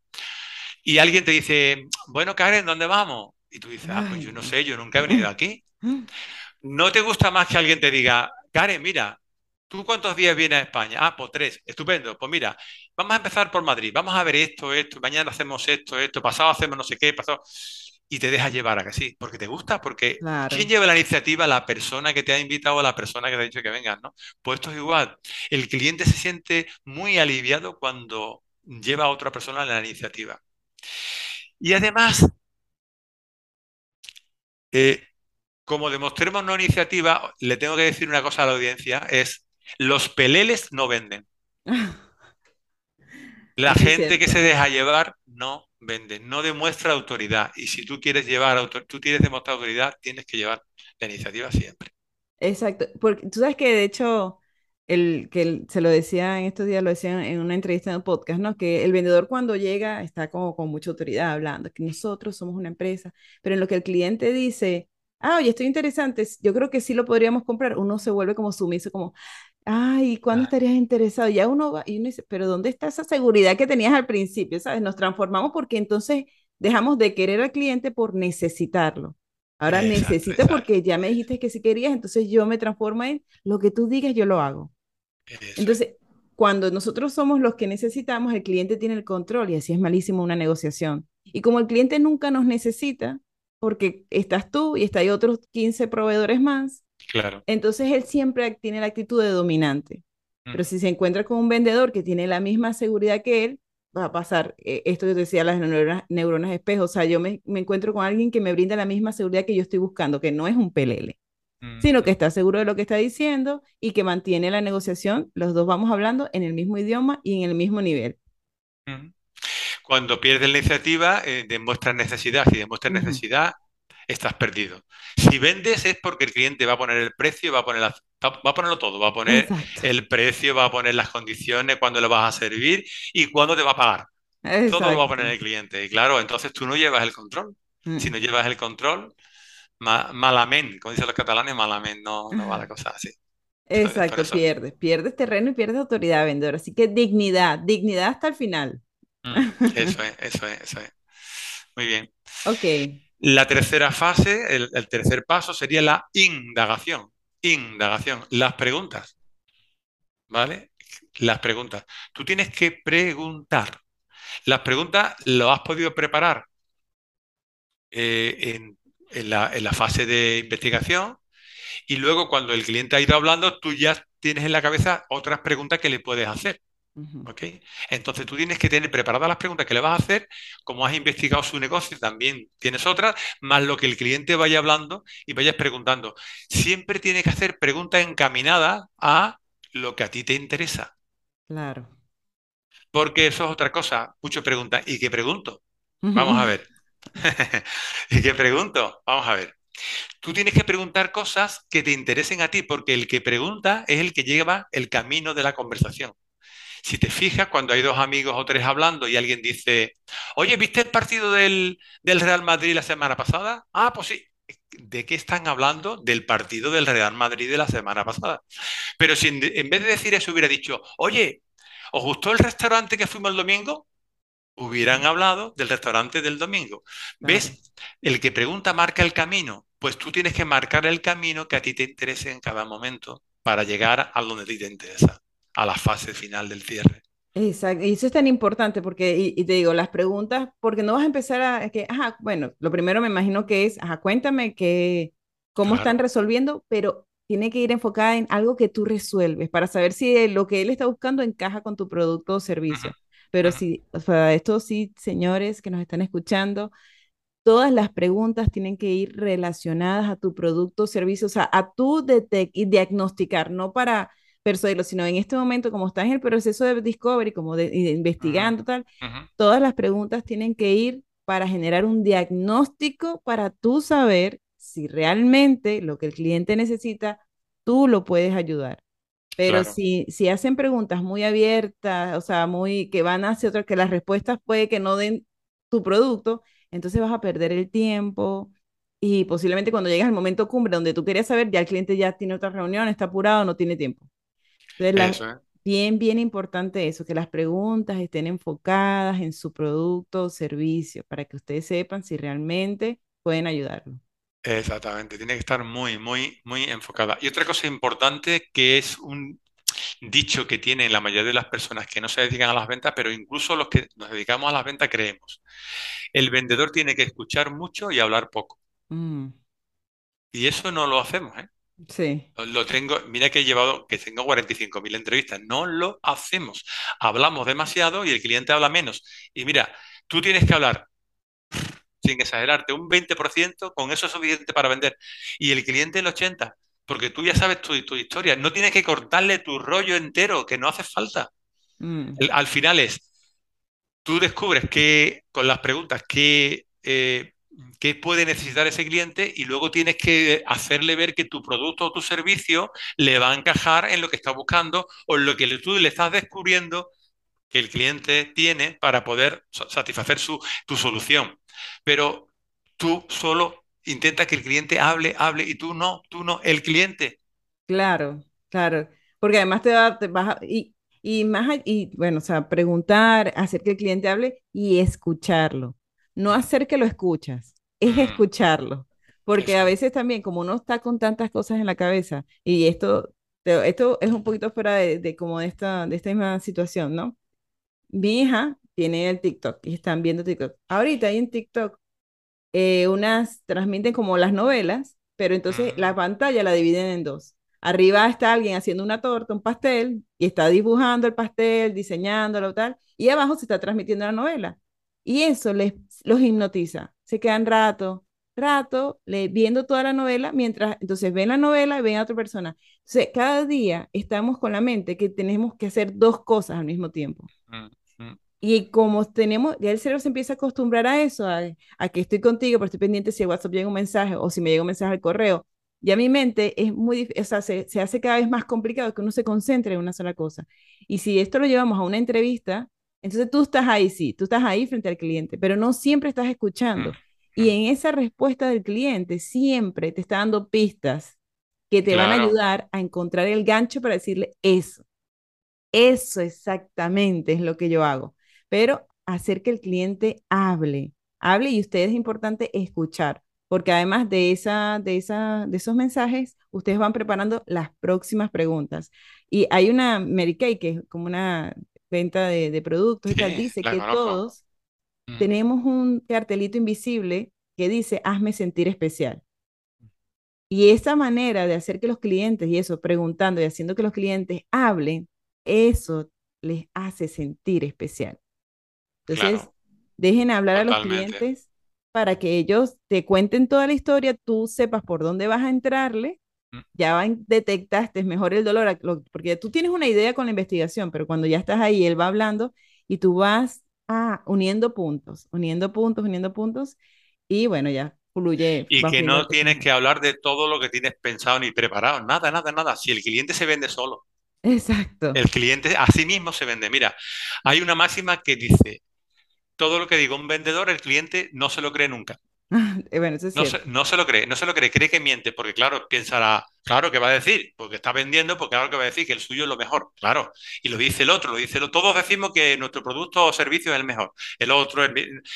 Speaker 2: Y alguien te dice, bueno, Karen, ¿dónde vamos? Y tú dices, ah, pues yo no
Speaker 1: no.
Speaker 2: sé, yo nunca he venido aquí. ¿No te gusta más que alguien te diga, Karen, mira, ¿tú cuántos días vienes a España? Ah, pues tres, estupendo. Pues mira, vamos a empezar por Madrid, vamos a ver esto, esto, mañana hacemos esto, esto, pasado hacemos no sé qué, pasado. Y te dejas llevar a que sí, porque te gusta, porque ¿quién lleva la iniciativa? La persona que te ha invitado o la persona que te ha dicho que vengas, ¿no? Pues esto es igual. El cliente se siente muy aliviado cuando lleva a otra persona la iniciativa. Y además, eh, como demostremos no iniciativa, le tengo que decir una cosa a la audiencia, es los peleles no venden. <laughs> La
Speaker 1: es
Speaker 2: gente que se deja llevar no vende, no demuestra autoridad. Y si tú quieres llevar tú quieres demostrar autoridad, tienes que llevar la iniciativa siempre.
Speaker 1: Exacto. Porque tú sabes que de hecho, el, que el- se lo decía en estos días, lo decían en una entrevista en un podcast, ¿no? Que el vendedor cuando llega está como con mucha autoridad hablando, que nosotros somos una empresa, pero en lo que el cliente dice, ah, oye, estoy interesante, yo creo que sí lo podríamos comprar, uno se vuelve como sumiso, como, ay, ¿cuándo
Speaker 2: Ah,
Speaker 1: estarías interesado? Ya uno va y uno dice, pero ¿dónde está esa seguridad que tenías al principio? ¿Sabes? Nos transformamos porque entonces dejamos de querer al cliente por necesitarlo. Ahora
Speaker 2: Exacto,
Speaker 1: necesito
Speaker 2: exacto.
Speaker 1: porque ya me dijiste que si querías, entonces yo me transformo en lo que tú digas, yo lo hago. Entonces, cuando nosotros somos los que necesitamos, el cliente tiene el control y así es malísimo una negociación. Y como el cliente nunca nos necesita, porque estás tú y está hay otros 15 proveedores más,
Speaker 2: Claro.
Speaker 1: Entonces él siempre tiene la actitud de dominante. Pero si se encuentra con un vendedor que tiene la misma seguridad que él, va a pasar eh, esto que te decía, las neuronas, neuronas espejo. O sea, yo me, me encuentro con alguien que me brinda la misma seguridad que yo estoy buscando, que no es un pelele,
Speaker 2: mm,
Speaker 1: sino que está seguro de lo que está diciendo y que mantiene la negociación. Los dos vamos hablando en el mismo idioma y en el mismo nivel.
Speaker 2: mm. Cuando pierdes la iniciativa, eh, necesidad. Si demuestras
Speaker 1: Ujú,
Speaker 2: necesidad, estás perdido. Si vendes es porque el cliente va a poner el precio, va a poner la- va a ponerlo todo, va a poner
Speaker 1: Exacto,
Speaker 2: el precio, va a poner las condiciones, cuándo lo vas a servir y cuándo te va a pagar. Todo lo va a poner el cliente. Y claro, entonces tú no llevas el control. Si
Speaker 1: Mm.
Speaker 2: no llevas el control, ma- malament, como dicen los catalanes, malament, no, no va la <laughs> cosa así.
Speaker 1: Exacto, pierdes, pierdes terreno y pierdes autoridad, vendedor. Así que dignidad, dignidad hasta el final.
Speaker 2: mm, eso es, eso es, eso es. Muy bien.
Speaker 1: Ok.
Speaker 2: La tercera fase, el, tercer paso sería la indagación. Indagación, las preguntas, ¿vale? Las preguntas. Tú tienes que preguntar. Las preguntas lo has podido preparar eh, en la, en la fase de investigación y luego cuando el cliente ha ido hablando, tú ya tienes en la cabeza otras preguntas que le puedes hacer. ¿Ok? Entonces tú tienes que tener preparadas las preguntas que le vas a hacer, como has investigado su negocio, también tienes otras, más lo que el cliente vaya hablando y vayas preguntando. Siempre tienes que hacer preguntas encaminadas a lo que a ti te interesa,
Speaker 1: Claro.
Speaker 2: porque eso es otra cosa. Mucho pregunta. ¿Y qué pregunto? Vamos a ver. <laughs> ¿Y qué pregunto? Vamos a ver. Tú tienes que preguntar cosas que te interesen a ti, porque el que pregunta es el que lleva el camino de la conversación. Si te fijas, cuando hay dos amigos o tres hablando y alguien dice, oye, ¿viste el partido del, del Real Madrid la semana pasada? Ah, pues sí. ¿De qué están hablando? Del partido del Real Madrid de la semana pasada. Pero si en, en vez de decir eso hubiera dicho, oye, ¿os gustó el restaurante que fuimos el domingo? Hubieran hablado del restaurante del domingo. ¿Ves? El que pregunta marca el camino. Pues tú tienes que marcar el camino que a ti te interese en cada momento para llegar a donde a ti te interesa, a la fase final del cierre.
Speaker 1: Exacto, y eso es tan importante porque, y, y te digo, las preguntas, porque no vas a empezar a, es que, ajá, bueno, lo primero me imagino que es, ajá, cuéntame que, cómo están resolviendo, pero tiene que ir enfocada en algo que tú resuelves para saber si eh, lo que él está buscando encaja con tu producto o servicio. Pero
Speaker 2: ujú.
Speaker 1: sí, o sea, esto sí, señores que nos están escuchando, todas las preguntas tienen que ir relacionadas a tu producto o servicio, o sea, a tu y diagnosticar, no para persuadirlo, sino en este momento, como estás en el proceso de discovery, como de, investigando tal, todas las preguntas tienen que ir para generar un diagnóstico para tú saber si realmente lo que el cliente necesita, tú lo puedes ayudar. Pero
Speaker 2: claro,
Speaker 1: si, si hacen preguntas muy abiertas, o sea, muy que van hacia otra, que las respuestas puede que no den tu producto, entonces vas a perder el tiempo y posiblemente cuando llegas al momento cumbre donde tú querías saber, ya el cliente ya tiene otra reunión, está apurado, no tiene tiempo. Entonces, la,
Speaker 2: eso es,
Speaker 1: bien, bien importante eso, que las preguntas estén enfocadas en su producto o servicio para que ustedes sepan si realmente pueden ayudarlo.
Speaker 2: exactamente, tiene que estar muy, muy, muy enfocada. Y otra cosa importante que es un dicho que tienen la mayoría de las personas que no se dedican a las ventas, pero incluso los que nos dedicamos a las ventas creemos. El vendedor tiene que escuchar mucho y hablar poco.
Speaker 1: Mm,
Speaker 2: Y eso no lo hacemos, ¿eh?
Speaker 1: Sí,
Speaker 2: Lo tengo, mira que he llevado, que tengo 45.000 entrevistas. No lo hacemos. Hablamos demasiado y el cliente habla menos. Y mira, tú tienes que hablar, <laughs> sin exagerarte, un 20%, con eso es suficiente para vender. Y el cliente el 80%, porque tú ya sabes tu, tu historia. No tienes que cortarle tu rollo entero, que no hace falta.
Speaker 1: mm,
Speaker 2: El- al final es, tú descubres que con las preguntas qué, eh, qué puede necesitar ese cliente y luego tienes que hacerle ver que tu producto o tu servicio le va a encajar en lo que está buscando o en lo que tú le estás descubriendo que el cliente tiene para poder sa- satisfacer su, tu solución. Pero tú solo intenta que el cliente hable, hable y tú no, tú no, el cliente.
Speaker 1: claro, claro. Porque además te va, te vas a- y, y más, y bueno, o sea, preguntar, hacer que el cliente hable y escucharlo. No hacer que lo escuchas, es escucharlo. Porque a
Speaker 2: es.
Speaker 1: veces también, como uno está con tantas cosas en la cabeza, y esto, esto es un poquito fuera de, de como de esta, de esta misma situación, ¿no? Mi hija tiene el TikTok y están viendo TikTok. Ahorita hay en TikTok eh, unas transmiten como las novelas pero entonces la pantalla la dividen en dos. Arriba está alguien haciendo una torta, un pastel, y está dibujando el pastel, diseñándolo, tal, y abajo se está transmitiendo la novela. Y eso les, los hipnotiza. Se quedan rato, rato le, viendo toda la novela, mientras entonces ven la novela y ven a otra persona. Entonces, cada día estamos con la mente que tenemos que hacer dos cosas al mismo tiempo.
Speaker 2: mm, mm.
Speaker 1: Y como tenemos, ya el cerebro se empieza a acostumbrar a eso, a, a que estoy contigo, pero estoy pendiente si el WhatsApp llega un mensaje o si me llega un mensaje al correo. Ya mi mente es muy, o sea, se, se hace cada vez más complicado que uno se concentre en una sola cosa. Y si esto lo llevamos a una entrevista, entonces tú estás ahí, sí, tú estás ahí frente al cliente, pero no siempre estás
Speaker 2: Mm,
Speaker 1: escuchando. Y
Speaker 2: mm.
Speaker 1: en esa respuesta del cliente siempre te está dando pistas que te van a ayudar a encontrar el gancho para decirle eso. Eso exactamente es lo que yo hago. Pero hacer que el cliente hable, hable y ustedes es importante escuchar, porque además de esa, de esa, de esos mensajes, ustedes van preparando las próximas preguntas. Y hay una Mary Kay, que es como una venta de, de productos y tal, dice que
Speaker 2: conozco.
Speaker 1: todos
Speaker 2: Mm.
Speaker 1: tenemos un cartelito invisible que dice, hazme sentir especial. Y esa manera de hacer que los clientes, y eso, preguntando y haciendo que los clientes hablen, eso les hace sentir especial. Entonces,
Speaker 2: Claro,
Speaker 1: dejen hablar a los clientes para que ellos te cuenten toda la historia, tú sepas por dónde vas a entrarle,
Speaker 2: Mm.
Speaker 1: Ya detectaste mejor el dolor, porque tú tienes una idea con la investigación, pero cuando ya estás ahí, él va hablando y tú vas ah, uniendo puntos, uniendo puntos, uniendo puntos, y bueno, ya fluye,
Speaker 2: Y que no tienes que hablar de todo lo que tienes pensado ni preparado. Nada, nada, nada. Si el cliente se vende solo,
Speaker 1: Exacto.
Speaker 2: el cliente a sí mismo se vende. Mira, hay una máxima que dice, todo lo que diga un vendedor, el cliente no se lo cree nunca. <laughs>
Speaker 1: Eh, Bueno, eso es
Speaker 2: No se, no se lo cree, no se lo cree, cree que miente, porque claro, pensará, claro que va a decir, porque está vendiendo, porque claro que va a decir que el suyo es lo mejor, claro. Y lo dice el otro, lo dice el otro. Todos decimos que nuestro producto o servicio es el mejor. El otro es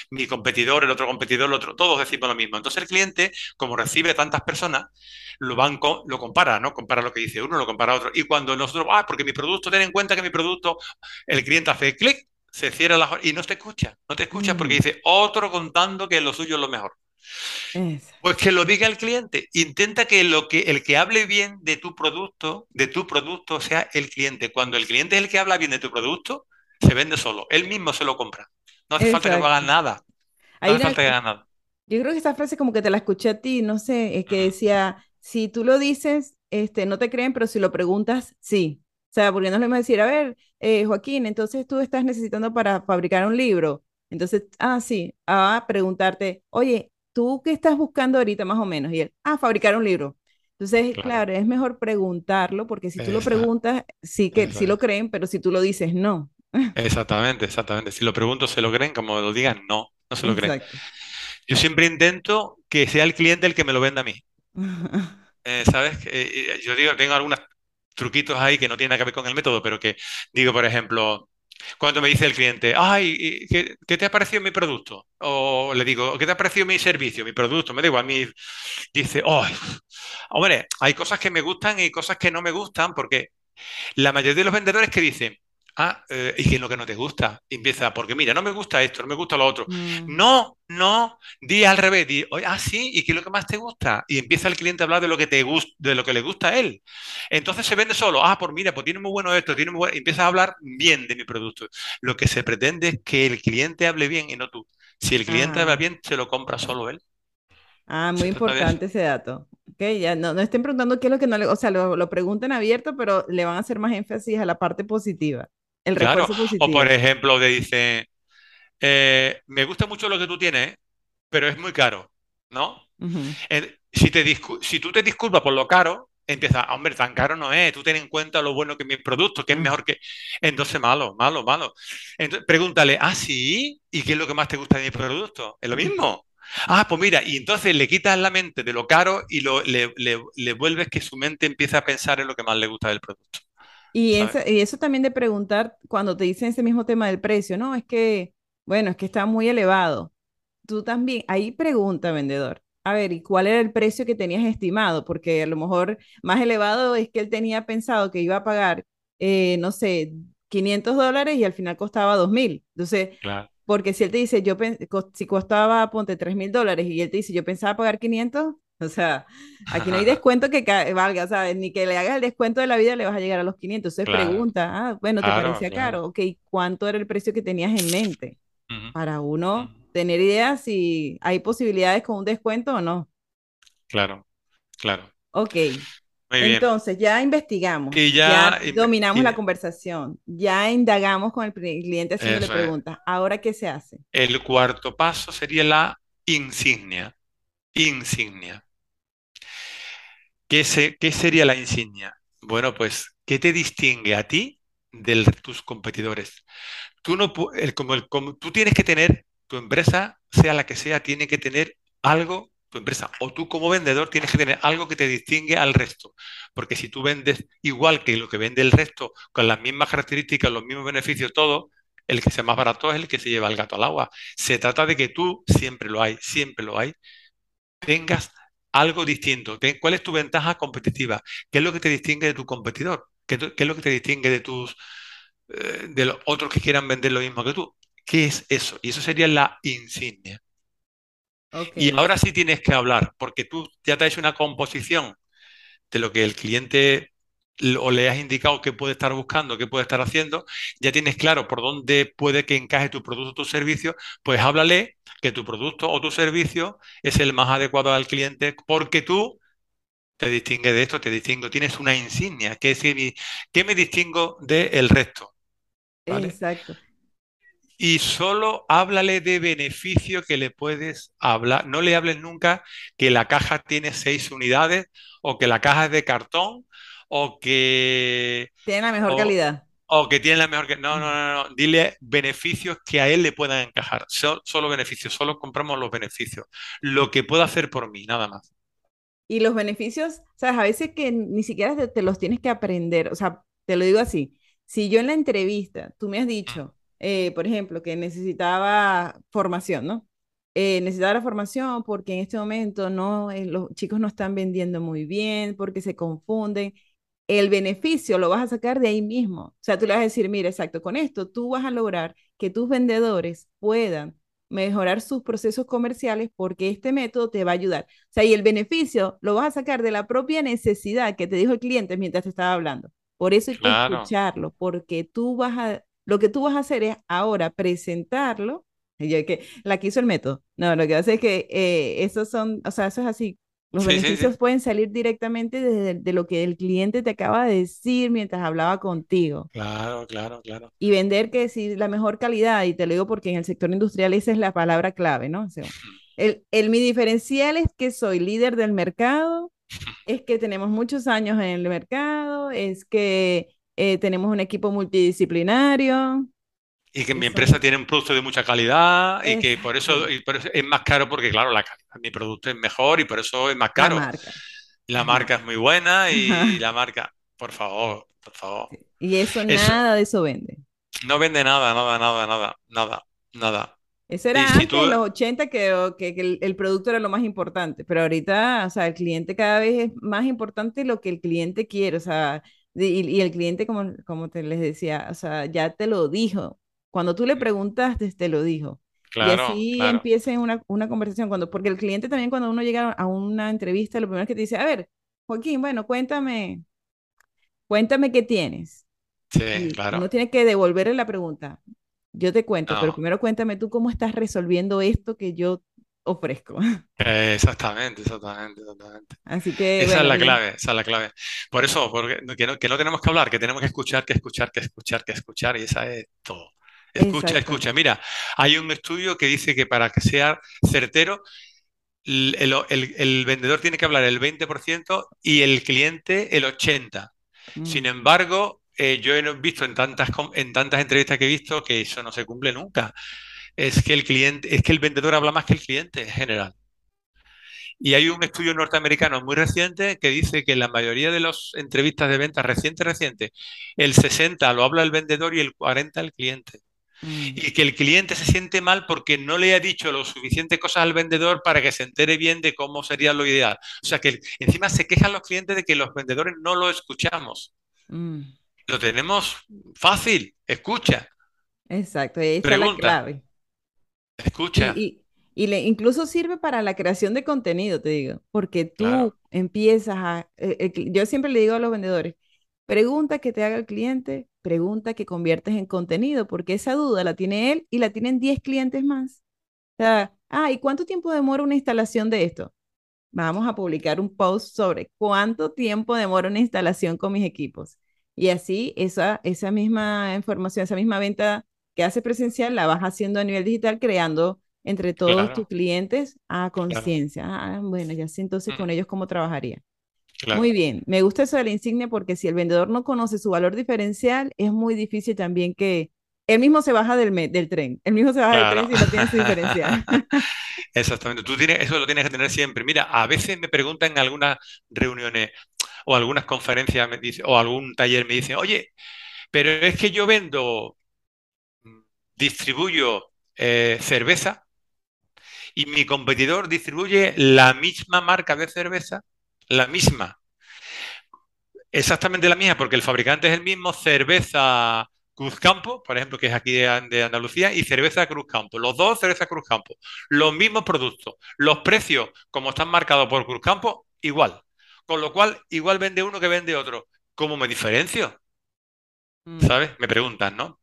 Speaker 2: mi, competidor, el otro competidor, el otro, todos decimos lo mismo. Entonces el cliente, como recibe tantas personas, lo, van lo compara, ¿no? Compara lo que dice uno, lo compara otro. Y cuando nosotros, ah, porque mi producto, ten en cuenta que mi producto, el cliente hace clic, se cierra la, y no te escucha, no te escucha porque
Speaker 1: Ujú,
Speaker 2: dice otro contando que lo suyo es lo mejor. Pues que lo diga el cliente. Intenta que, lo que el que hable bien de tu producto, de tu producto, sea el cliente. Cuando el cliente es el que habla bien de tu producto, se vende solo. Él mismo se lo compra. No hace falta que
Speaker 1: Exacto.
Speaker 2: nada. No hace falta que hagas nada.
Speaker 1: yo creo que esa frase como que te la escuché a ti, no sé, es que decía, si tú lo dices, este, no te creen, pero si lo preguntas, sí. O sea, porque no le vamos a decir, a ver, eh, Joaquín, entonces tú estás necesitando para fabricar un libro. Entonces, ah, sí, a preguntarte, oye, ¿tú qué estás buscando ahorita más o menos? Y él, ah, fabricar un libro. Entonces,
Speaker 2: Claro.
Speaker 1: claro, es mejor preguntarlo, porque si tú lo preguntas, sí que sí lo creen, pero si tú lo dices, no.
Speaker 2: exactamente, exactamente. Si lo pregunto, ¿se lo creen? Como lo digan, no, no se lo creen. Yo siempre intento que sea el cliente el que me lo venda a mí. <laughs> Eh, ¿sabes? Eh, eh, yo digo, tengo algunos truquitos ahí que no tienen que ver con el método, pero que digo, por ejemplo, cuando me dice el cliente, ay, ¿y ¿qué, te ha parecido mi producto? O le digo, ¿qué te ha parecido mi servicio, mi producto? Me da igual, mi... dice, ay, hombre, hay cosas que me gustan y cosas que no me gustan, porque la mayoría de los vendedores que dicen, ah, eh, ¿y qué es lo que no te gusta? Y empieza, porque mira, no me gusta esto, no me gusta lo otro.
Speaker 1: Mm,
Speaker 2: No, no, di al revés, di, "Oye, ah, sí, ¿y qué es lo que más te gusta? Y empieza el cliente a hablar de lo que te gusta, de lo que le gusta a él. Entonces se vende solo, ah, pues mira, pues tiene muy bueno esto, tiene muy bueno, y empieza a hablar bien de mi producto. Lo que se pretende es que el cliente hable bien y no tú. Si el cliente habla
Speaker 1: ah,
Speaker 2: bien, se lo compra solo él.
Speaker 1: ah, muy importante ese dato. Ok, ya no, no estén preguntando qué es lo que no le, o sea, lo, lo preguntan abierto, pero le van a hacer más énfasis a la parte positiva, el
Speaker 2: Claro.
Speaker 1: refuerzo
Speaker 2: O por ejemplo, le dice, eh, me gusta mucho lo que tú tienes, pero es muy caro, ¿no? Eh, si, te si tú te disculpas por lo caro, empieza, "Ah, hombre, tan caro no es, tú ten en cuenta lo bueno que es mi producto, que es
Speaker 1: Mm,
Speaker 2: mejor que... Entonces, malo, malo, malo. Entonces, pregúntale, ah, sí, ¿y qué es lo que más te gusta de mi producto? Es lo mismo. Ah, pues mira, y entonces le quitas la mente de lo caro y lo, le, le- le vuelves que su mente empiece a pensar en lo que más le gusta del producto,
Speaker 1: Y eso, y eso también de preguntar cuando te dicen ese mismo tema del precio, no, es que, bueno, es que está muy elevado. Tú también, ahí pregunta, vendedor. A ver, ¿y cuál era el precio que tenías estimado? Porque a lo mejor más elevado es que él tenía pensado que iba a pagar, eh, no sé, 500 dólares y al final costaba 2.000. Entonces,
Speaker 2: Claro.
Speaker 1: porque si él te dice, yo si costaba, ponte 3.000 dólares y él te dice, yo pensaba pagar 500, O sea, aquí no hay descuento que valga, ¿sabes? Ni que le hagas el descuento de la vida le vas a llegar a los 500. Entonces pregunta, ah, bueno, ¿te parecía caro? Ok, ¿cuánto era el precio que tenías en mente? Para uno tener idea si hay posibilidades con un descuento o no.
Speaker 2: Claro, claro.
Speaker 1: Ok. Entonces, ya investigamos, y ya, dominamos la conversación, ya indagamos con el cliente haciéndole preguntas. Ahora, ¿qué se hace?
Speaker 2: El cuarto paso sería la insignia. Insignia. ¿Qué, qué sería la insignia? Bueno, pues, ¿qué te distingue a ti de tus competidores? Tú, no, como, el, como, tú tienes que tener, tu empresa, sea la que sea, tiene que tener algo tu empresa o tú como vendedor tienes que tener algo que te distingue al resto. Porque si tú vendes igual que lo que vende el resto, con las mismas características, los mismos beneficios, todo, el que sea más barato es el que se lleva el gato al agua. Se trata de que tú, siempre lo hay, siempre lo hay, tengas algo distinto. ¿Cuál es tu ventaja competitiva? ¿Qué es lo que te distingue de tu competidor? ¿Qué, es lo que te distingue de tus eh, de los otros que quieran vender lo mismo que tú? ¿Qué es eso? Y eso sería la insignia. Y ahora sí tienes que hablar, porque tú ya te has hecho una composición de lo que el cliente o le has indicado que puede estar buscando, qué puede estar haciendo, ya tienes claro por dónde puede que encaje tu producto o tu servicio, pues háblale que tu producto o tu servicio es el más adecuado al cliente porque tú te distingues de esto, te distingo, tienes una insignia, que es que me distingo del resto.
Speaker 1: Exacto
Speaker 2: y solo háblale de beneficio que le puedes hablar. No le hables nunca que la caja tiene seis unidades o que la caja es de cartón o que...
Speaker 1: Tiene la mejor calidad.
Speaker 2: O que tiene la mejor... No, no, no, no. Dile beneficios que a él le puedan encajar. Solo, beneficios, solo compramos los beneficios. Lo que pueda hacer por mí, nada más.
Speaker 1: Y los beneficios, sabes, a veces que ni siquiera te los tienes que aprender. O sea, te lo digo así. Si yo en la entrevista, tú me has dicho eh, por ejemplo, que necesitaba formación, ¿no? Eh, necesitaba la formación porque en este momento no, eh, los chicos no están vendiendo muy bien, porque se confunden. El beneficio lo vas a sacar de ahí mismo. O sea, tú le vas a decir, mira, exacto, con esto tú vas a lograr que tus vendedores puedan mejorar sus procesos comerciales porque este método te va a ayudar. O sea, y el beneficio lo vas a sacar de la propia necesidad que te dijo el cliente mientras te estaba hablando. Por eso hay que escucharlo, porque tú vas a lo que tú vas a hacer es ahora presentarlo. Yo, que, la que hizo el método. No, lo que hace es que eh, esos son, o sea, eso es así. Los beneficios pueden salir directamente desde de lo que el cliente te acaba de decir mientras hablaba contigo.
Speaker 2: Claro, claro, claro.
Speaker 1: Y vender que si la mejor calidad, y te lo digo porque en el sector industrial esa es la palabra clave, ¿no? el, el, mi diferencial es que soy líder del mercado, es que tenemos muchos años en el mercado, es que eh, tenemos un equipo multidisciplinario.
Speaker 2: Y que mi empresa tiene un producto de mucha calidad y que por eso, es más caro porque, claro, la mi producto es mejor y por eso es más caro. La marca. La marca es muy buena y la marca, por favor, por favor.
Speaker 1: Y eso, nada de eso vende.
Speaker 2: No vende nada, nada, nada, nada, nada, nada.
Speaker 1: Eso era antes, en los 80, que, que, el, el, producto era lo más importante, pero ahorita, o sea, el cliente cada vez es más importante lo que el cliente quiere, o sea, y, el cliente, como, como te les decía, o sea, ya te lo dijo. Cuando tú le preguntaste, te lo dijo. y así empieza una, una, conversación, cuando, porque el cliente también cuando uno llega a una entrevista, lo primero que te dice, a ver, Joaquín, bueno, cuéntame, cuéntame qué tienes.
Speaker 2: Sí, claro.
Speaker 1: Uno tiene que devolverle la pregunta. Yo te cuento, pero primero cuéntame tú cómo estás resolviendo esto que yo ofrezco. <laughs>
Speaker 2: exactamente, exactamente, exactamente.
Speaker 1: Así que.
Speaker 2: Esa es la clave, esa es la clave. Por eso, porque que no, que no tenemos que hablar, que tenemos que escuchar, que escuchar, que escuchar, que escuchar, y esa es todo. Escucha, escucha. Mira, hay un estudio que dice que para que sea certero, el, el, vendedor tiene que hablar el 20% y el cliente el 80%. Sin mm. embargo, eh, yo he visto en tantas, en tantas entrevistas que he visto que eso no se cumple nunca es que el cliente, es que el vendedor habla más que el cliente en general. Y hay un estudio norteamericano muy reciente que dice que en la mayoría de las entrevistas de ventas reciente, reciente, el 60 lo habla el vendedor y el 40 el cliente. Mm. Y que el cliente se siente mal porque no le ha dicho lo suficiente cosas al vendedor para que se entere bien de cómo sería lo ideal. O sea que encima se quejan los clientes de que los vendedores no lo escuchamos. Mm. Lo tenemos fácil, escucha.
Speaker 1: Exacto, esa es la clave.
Speaker 2: Escucha.
Speaker 1: Y, Y le, incluso sirve para la creación de contenido, te digo, porque tú
Speaker 2: Claro,
Speaker 1: empiezas a, eh, cli- yo siempre le digo a los vendedores, pregunta que te haga el cliente, pregunta que conviertes en contenido, porque esa duda la tiene él y la tienen 10 clientes más. O sea, ah, ¿y cuánto tiempo demora una instalación de esto? Vamos a publicar un post sobre cuánto tiempo demora una instalación con mis equipos. Y así esa, esa misma información, esa misma venta que hace presencial, la vas haciendo a nivel digital, creando entre todos tus
Speaker 2: claro,
Speaker 1: clientes a
Speaker 2: claro,
Speaker 1: conciencia. Ah, bueno, ya sé entonces con
Speaker 2: mm,
Speaker 1: ellos cómo trabajaría. Muy bien, me gusta eso de la insignia porque si el vendedor no conoce su valor diferencial, es muy difícil también que él mismo se baja del, del tren, él mismo se baja del tren si no tiene su diferencial. <laughs>
Speaker 2: Exactamente. Tú tienes, eso lo tienes que tener siempre. Mira, a veces me preguntan en algunas reuniones o algunas conferencias me dice, o algún taller me dicen, oye, pero es que yo vendo, mm, distribuyo eh, cerveza y mi competidor distribuye la misma marca de cerveza, la misma, exactamente la misma, porque el fabricante es el mismo, cerveza Cruzcampo, por ejemplo, que es aquí de, Andalucía, y cerveza Cruzcampo. Los dos cerveza Cruzcampo, los mismos productos, los precios, como están marcados por Cruzcampo, igual. Con lo cual, igual vende uno que vende otro. ¿Cómo me diferencio?
Speaker 1: Mm,
Speaker 2: ¿Sabes? Me preguntan, ¿no?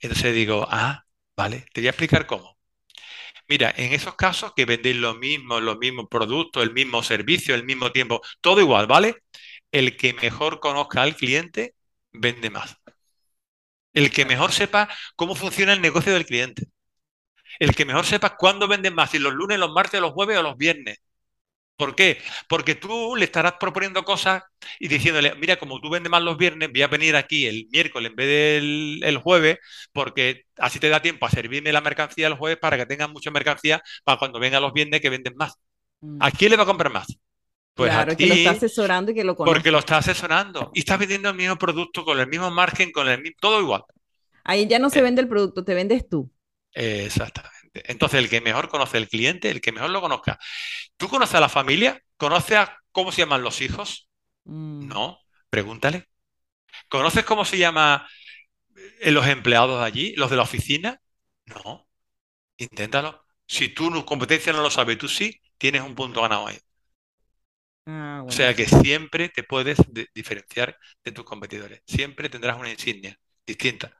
Speaker 2: Entonces digo, ah, vale, te voy a explicar cómo. Mira, en esos casos que vendéis lo mismo, los mismos productos, el mismo servicio, el mismo tiempo, todo igual, ¿vale? El que mejor conozca al cliente vende más. El que mejor sepa cómo funciona el negocio del cliente. El que mejor sepa cuándo venden más, si los lunes, los martes, los jueves o los viernes. ¿Por qué? Porque tú le estarás proponiendo cosas y diciéndole, mira, como tú vendes más los viernes, voy a venir aquí el miércoles en vez del el jueves, porque así te da tiempo a servirme la mercancía el jueves para que tengas mucha mercancía para cuando venga los viernes que venden más. ¿A
Speaker 1: mm.
Speaker 2: quién le va a comprar más? Pues a
Speaker 1: Claro, que lo está
Speaker 2: ti,
Speaker 1: asesorando y que lo
Speaker 2: porque
Speaker 1: conoce.
Speaker 2: lo estás asesorando y estás vendiendo el mismo producto con el mismo margen, con el mismo, todo igual.
Speaker 1: Ahí ya no se
Speaker 2: Eh,
Speaker 1: vende el producto, te vendes tú.
Speaker 2: exactamente. Entonces, el que mejor conoce al cliente, el que mejor lo conozca. ¿Tú conoces a la familia? ¿Conoces a cómo se llaman los hijos?
Speaker 1: Mm,
Speaker 2: No, pregúntale. ¿Conoces cómo se llama eh, los empleados de allí, los de la oficina? No, inténtalo. Si tú tu competencia no lo sabes, tú sí, tienes un punto ganado ahí.
Speaker 1: Ah,
Speaker 2: O sea que siempre te puedes de- diferenciar de tus competidores. Siempre tendrás una insignia distinta.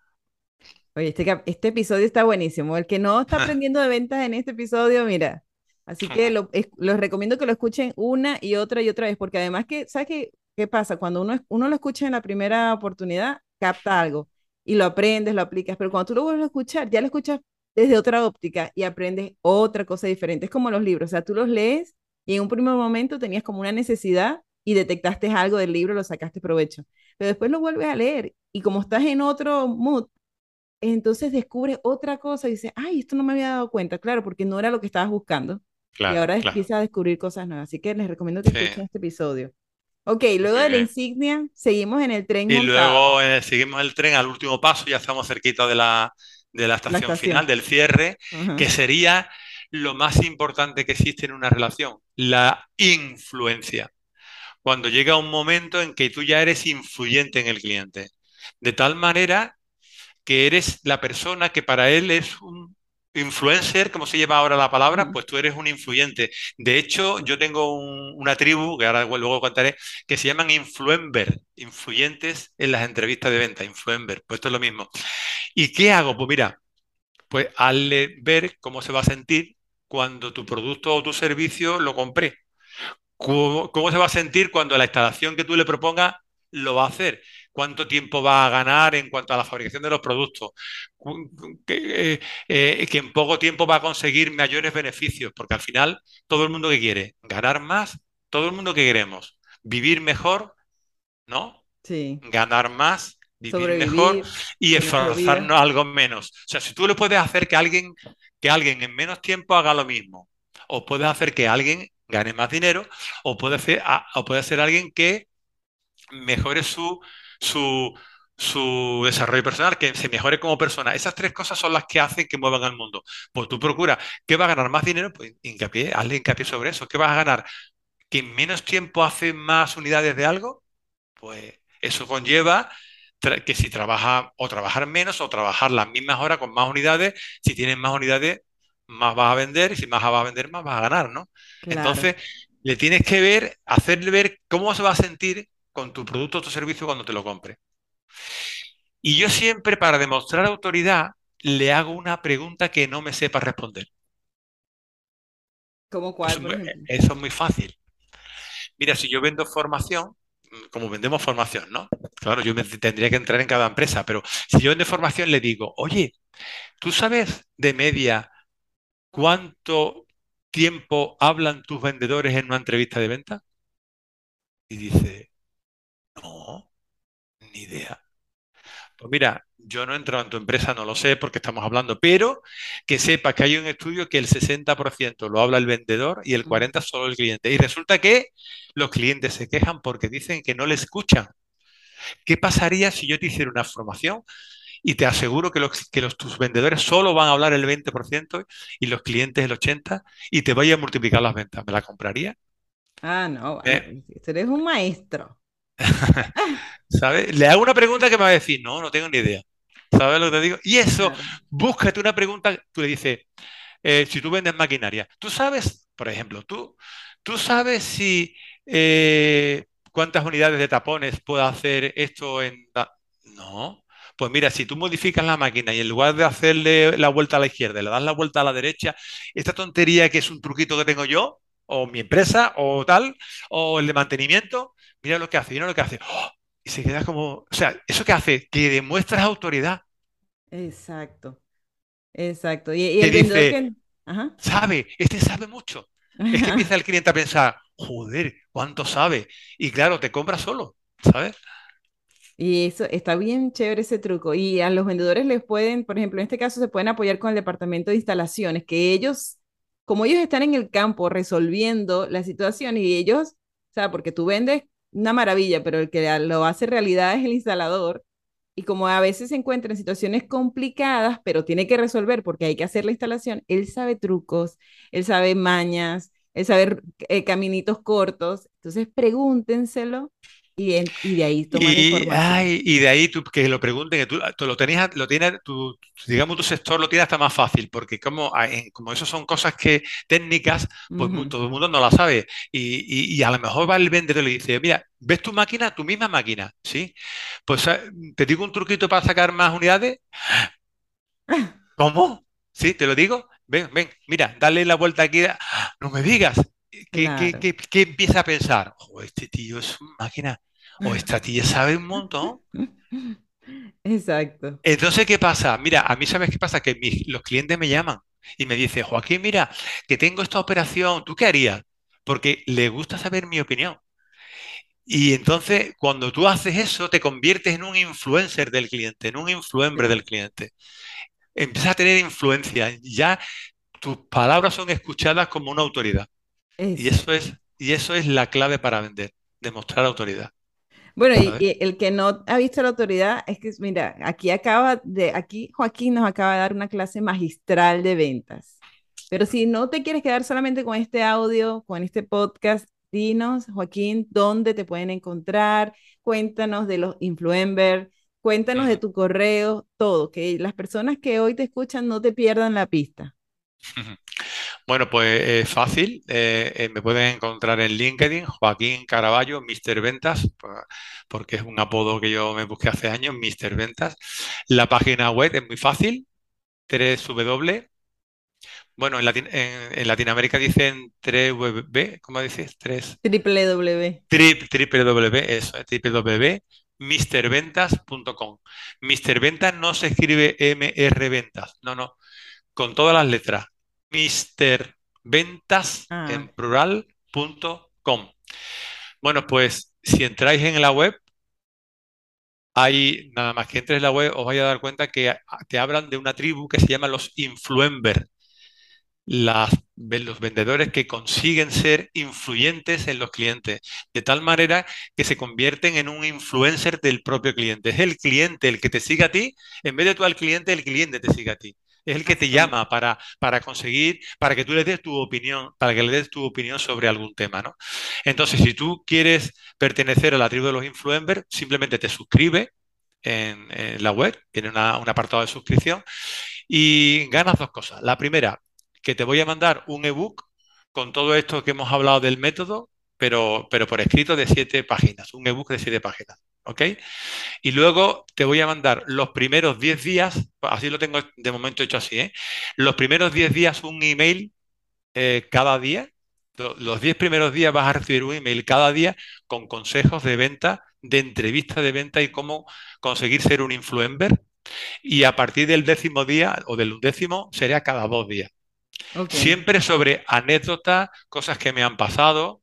Speaker 1: Oye, este, este episodio está buenísimo. El que no está <laughs> aprendiendo de ventas en este episodio, mira. Así que <laughs> lo, es- los recomiendo que lo escuchen una y otra y otra vez, porque además que, ¿sabes qué, qué pasa? Cuando uno, uno lo escucha en la primera oportunidad, capta algo y lo aprendes, lo aplicas, pero cuando tú lo vuelves a escuchar, ya lo escuchas desde otra óptica y aprendes otra cosa diferente. Es como los libros, o sea, tú los lees y en un primer momento tenías como una necesidad y detectaste algo del libro, lo sacaste provecho, pero después lo vuelves a leer y como estás en otro mood, entonces descubres otra cosa y dices, ay, esto no me había dado cuenta, claro, porque no era lo que estabas buscando. Y
Speaker 2: Claro,
Speaker 1: ahora
Speaker 2: claro.
Speaker 1: empiezas a descubrir cosas nuevas. Así que les recomiendo que
Speaker 2: Sí,
Speaker 1: escuchen este episodio. Ok, luego
Speaker 2: muy
Speaker 1: de la insignia, seguimos en el tren
Speaker 2: Y
Speaker 1: montado,
Speaker 2: luego eh, seguimos el tren al último paso, ya estamos cerquita de la, de la
Speaker 1: la
Speaker 2: estación final,
Speaker 1: estación.
Speaker 2: del cierre,
Speaker 1: Ajá.
Speaker 2: que sería lo más importante que existe en una relación, la influencia. Cuando llega un momento en que tú ya eres influyente en el cliente, de tal manera que eres la persona que para él es un influencer, como se lleva ahora la palabra, pues tú eres un influyente. De hecho, yo tengo un- una tribu, que ahora luego contaré, que se llaman influencer, influyentes en las entrevistas de venta, influencer, pues esto es lo mismo. ¿Y qué hago? Pues mira, pues hazle ver cómo se va a sentir cuando tu producto o tu servicio lo compré. ¿Cómo, cómo se va a sentir cuando la instalación que tú le propongas lo va a hacer? ¿Cuánto tiempo va a ganar en cuanto a la fabricación de los productos? Que, eh, eh, que en poco tiempo va a conseguir mayores beneficios, porque al final todo el mundo que quiere ganar más, todo el mundo que queremos vivir mejor, ¿no?
Speaker 1: Sí,
Speaker 2: Ganar más, vivir mejor
Speaker 1: sobrevivir,
Speaker 2: y
Speaker 1: mejor
Speaker 2: esforzarnos algo menos. O sea, si tú le puedes hacer que alguien, que alguien en menos tiempo haga lo mismo, o puedes hacer que alguien gane más dinero, o puede ser, o puede ser alguien que mejore su, su, su desarrollo personal, que se mejore como persona. Esas tres cosas son las que hacen que muevan al mundo. Pues tú procura, ¿qué va a ganar más dinero? Pues hincapié, hazle hincapié sobre eso. ¿Qué vas a ganar? ¿Que en menos tiempo hace más unidades de algo? Pues eso conlleva que si trabaja o trabajar menos o trabajar las mismas horas con más unidades, si tienes más unidades, más vas a vender y si más vas a vender, más vas a ganar, ¿no?
Speaker 1: Claro.
Speaker 2: Entonces, le tienes que ver, hacerle ver cómo se va a sentir con tu producto o tu servicio cuando te lo compre. Y yo siempre, para demostrar autoridad, le hago una pregunta que no me sepa responder.
Speaker 1: ¿Cómo cuál,
Speaker 2: eso es muy fácil. Mira, si yo vendo formación, mm, como vendemos formación, ¿no? Claro, yo me tendría que entrar en cada empresa, pero si yo vendo formación, le digo, oye, ¿tú sabes de media cuánto tiempo hablan tus vendedores en una entrevista de venta? Y dice, no, ni idea. Pues mira, yo no he entrado en tu empresa, no lo sé porque estamos hablando, pero que sepa que hay un estudio que el 60% lo habla el vendedor y el
Speaker 1: Mm.
Speaker 2: 40% solo el cliente. Y resulta que los clientes se quejan porque dicen que no le escuchan. ¿Qué pasaría si yo te hiciera una formación y te aseguro que, los, que los, tus vendedores solo van a hablar el 20% y los clientes el 80% y te vaya a multiplicar las ventas? ¿Me la compraría?
Speaker 1: Ah, no,
Speaker 2: ¿Eh?
Speaker 1: tú eres un maestro. <laughs>
Speaker 2: ¿Sabes? Le hago una pregunta que me va a decir, no, no tengo ni idea. ¿Sabes lo que te digo? Y eso,
Speaker 1: Claro.
Speaker 2: búscate una pregunta, tú le dices, eh, si tú vendes maquinaria, tú sabes, por ejemplo, tú, tú sabes si eh, cuántas unidades de tapones puede hacer esto en... ta-?". No. Pues mira, si tú modificas la máquina y en lugar de hacerle la vuelta a la izquierda, le das la vuelta a la derecha, esta tontería que es un truquito que tengo yo, o mi empresa, o tal, o el de mantenimiento, mira lo que hace, mira lo que hace. ¡Oh! Y se queda como, o sea, ¿eso qué hace? Que demuestras autoridad.
Speaker 1: Exacto, exacto. Y, y el vendedor
Speaker 2: dice,
Speaker 1: que... Ajá.
Speaker 2: sabe, este sabe mucho. Es que <laughs> empieza el cliente a pensar, joder, ¿cuánto sabe? Y claro, te compra solo, ¿sabes?
Speaker 1: Y eso está bien chévere ese truco. Y a los vendedores les pueden, por ejemplo, en este caso se pueden apoyar con el departamento de instalaciones, que ellos, como ellos están en el campo resolviendo la situación y ellos, o sea, porque tú vendes una maravilla, pero el que lo hace realidad es el instalador. Y como a veces se encuentra en situaciones complicadas, pero tiene que resolver porque hay que hacer la instalación, él sabe trucos, él sabe mañas, él sabe eh, caminitos cortos. Entonces pregúntenselo y, en- y de ahí toman
Speaker 2: Y,
Speaker 1: información.
Speaker 2: ay, y de ahí tú, que lo pregunten, que tú, tú lo tenías, lo tienes, tu, digamos, tu sector lo tiene hasta más fácil, porque como, ah, en- como eso son cosas que técnicas, pues todo el mundo no las sabe. Y, y- a lo mejor va el vendedor y le dice, mira, ¿ves tu máquina? Tu misma máquina, ¿sí? Pues ah, te digo un truquito para sacar más unidades. <laughs> ¿Cómo? ¿Sí? ¿Te lo digo? Ven, ven, mira, dale la vuelta aquí. No me digas. ¿Qué, qué,
Speaker 1: Claro.
Speaker 2: qué- qué empieza a pensar? "Oh, este tío es una máquina. O esta tía sabe un montón.
Speaker 1: Exacto.
Speaker 2: Entonces, ¿qué pasa? Mira, a mí sabes qué pasa, que mis- los clientes me llaman y me dicen, Joaquín, mira, que tengo esta operación, ¿tú qué harías? Porque le gusta saber mi opinión. Y entonces, cuando tú haces eso, te conviertes en un influencer del cliente, en un influencer del cliente. Empiezas a tener influencia. Ya tus palabras son escuchadas como una autoridad. Y
Speaker 1: eso
Speaker 2: es, y eso es la clave para vender, demostrar autoridad,
Speaker 1: Bueno, y, el que no ha visto la autoridad es que, mira, aquí acaba de, aquí Joaquín nos acaba de dar una clase magistral de ventas. Pero si no te quieres quedar solamente con este audio, con este podcast, dinos, Joaquín, dónde te pueden encontrar, cuéntanos de los influencers, cuéntanos de tu correo, todo, que las personas que hoy te escuchan no te pierdan la pista.
Speaker 2: Bueno, pues es fácil. eh, eh, me pueden encontrar en LinkedIn, Joaquín Caraballo, Mister Ventas, porque es un apodo que yo me busqué hace años, Mister Ventas. La página web es muy fácil, 3W. Bueno, en, Latin- en- en Latinoamérica dicen 3W, ¿cómo dices? 3,
Speaker 1: www.
Speaker 2: www, eso, es www.misterventas.com. Mister Ventas no se escribe MR Ventas, no, no, con todas las letras. Misterventas
Speaker 1: Ah,
Speaker 2: en plural.com. Bueno, pues si entráis en la web, hay nada más que entres en la web, os vais a dar cuenta que te hablan de una tribu que se llama los influencers las, los vendedores que consiguen ser influyentes en los clientes, de tal manera que se convierten en un influencer del propio cliente. Es el cliente el que te sigue a ti, en vez de tú al cliente, el cliente te sigue a ti. Es el que te llama para, para conseguir, para que tú le des tu opinión, para que le des tu opinión sobre algún tema, ¿no? Entonces, si tú quieres pertenecer a la tribu de los influencers, simplemente te suscribes en, en la web, tiene una, un apartado de suscripción y ganas dos cosas. La primera, que te voy a mandar un ebook con todo esto que hemos hablado del método, pero, pero por escrito de siete páginas, un ebook de siete páginas. ¿Ok? Y luego te voy a mandar los primeros 10 días, así lo tengo de momento hecho así, ¿eh? Los primeros 10 días un email eh, cada día. Los 10 primeros días vas a recibir un email cada día con consejos de venta, de entrevista de venta y cómo conseguir ser un influencer. Y a partir del décimo día o del undécimo sería cada dos días. Siempre sobre anécdotas, cosas que me han pasado,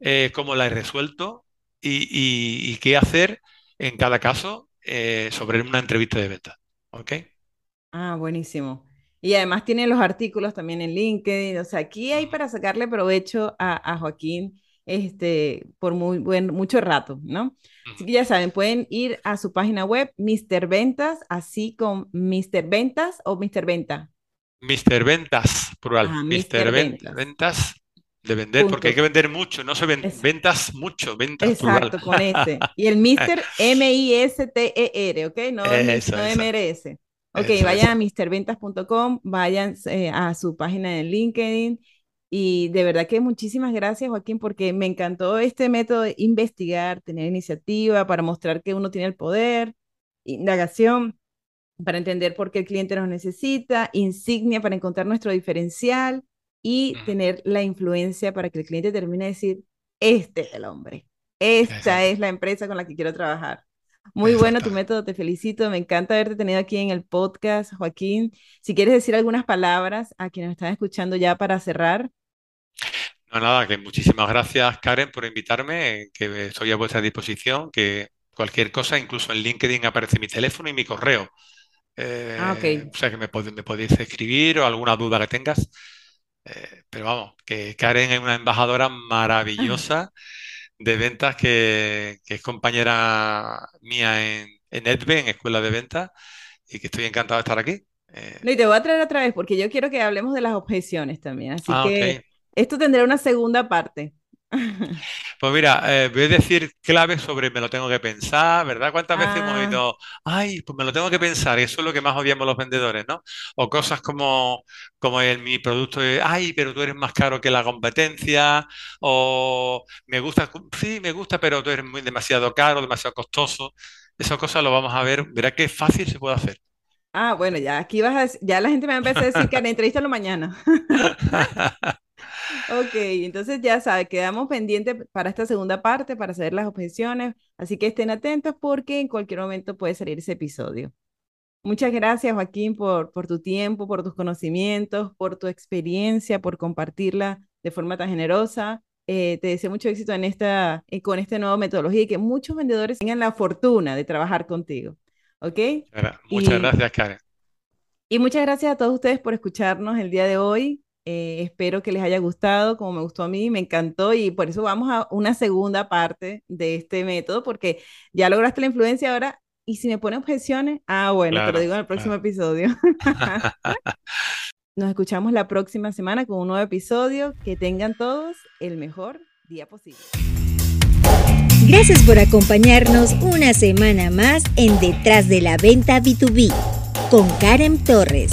Speaker 2: eh, cómo las he resuelto y, qué hacer en cada caso eh, sobre una entrevista de venta. ¿Ok?
Speaker 1: Ah, buenísimo. Y además tiene los artículos también en LinkedIn. O sea, aquí hay para sacarle provecho a, Joaquín este, por muy buen, mucho rato, ¿no? Así que ya saben, pueden ir a su página web, Mr. Ventas, así con Mr. Ventas o Mr. Venta.
Speaker 2: Mr. Ventas, plural. Ah, Mr. Ventas de vender, porque hay que vender mucho, no se ven, ventas mucho, ventas
Speaker 1: Exacto, con ese. <laughs> Y el Mr. M-I-S-T-E-R, ¿ok? No, eso, no M-R-S. Ok, vayan a MrVentas.com, vayan eh, a su página de LinkedIn y de verdad que muchísimas gracias, Joaquín, porque me encantó este método de investigar, tener iniciativa para mostrar que uno tiene el poder, indagación para entender por qué el cliente nos necesita, insignia para encontrar nuestro diferencial y tener la influencia para que el cliente termine de decir, este es el hombre, esta es la empresa con la que quiero trabajar. Muy bueno tu método, te felicito, me encanta haberte tenido aquí en el podcast, Joaquín. Si quieres decir algunas palabras a quienes están escuchando ya para cerrar.
Speaker 2: No, nada, que muchísimas gracias, Karen, por invitarme, que estoy a vuestra disposición, que cualquier cosa, incluso en LinkedIn aparece mi teléfono y mi correo. ah, eh, O sea que me, me podéis escribir o alguna duda que tengas. Eh, pero vamos, que Karen es una embajadora maravillosa <laughs> de ventas que, es compañera mía en, en EDVE, en Escuela de Ventas, y que estoy encantado de estar aquí.
Speaker 1: Eh, no, y te voy a traer otra vez porque yo quiero que hablemos de las objeciones también. Así ah, que esto tendrá una segunda parte. <laughs>
Speaker 2: Pues mira, eh, voy a decir claves sobre me lo tengo que pensar, ¿verdad? ¿Cuántas veces hemos ah. oído, ay, pues me lo tengo que pensar? Y eso es lo que más odiamos los vendedores, ¿no? O cosas como, como el, mi producto, ay, pero tú eres más caro que la competencia, o me gusta, sí, me gusta, pero tú eres muy demasiado caro, demasiado costoso. Esas cosas lo vamos a ver, verá qué fácil se puede hacer.
Speaker 1: Ah, bueno, ya aquí vas a, ya la gente me va a empezar a decir que <laughs> entrevístalo mañana. <laughs> Ok, entonces ya sabe, quedamos pendientes para esta segunda parte, para saber las objeciones, así que estén atentos porque en cualquier momento puede salir ese episodio. Muchas gracias, Joaquín, por, por tu tiempo, por tus conocimientos, por tu experiencia, por compartirla de forma tan generosa. Eh, te deseo mucho éxito en esta, eh, con esta nueva metodología y que muchos vendedores tengan la fortuna de trabajar contigo. ¿Ok?
Speaker 2: Muchas gracias, Karen.
Speaker 1: Y muchas gracias a todos ustedes por escucharnos el día de hoy. Eh, espero que les haya gustado, como me gustó a mí, me encantó y por eso vamos a una segunda parte de este método, porque ya lograste la influencia ahora. Y si me pone objeciones, ah, bueno, te lo digo en el próximo episodio. <laughs> <laughs> Nos escuchamos la próxima semana con un nuevo episodio. Que tengan todos el mejor día posible.
Speaker 3: Gracias por acompañarnos una semana más en Detrás de la Venta B2B con Karen Torres.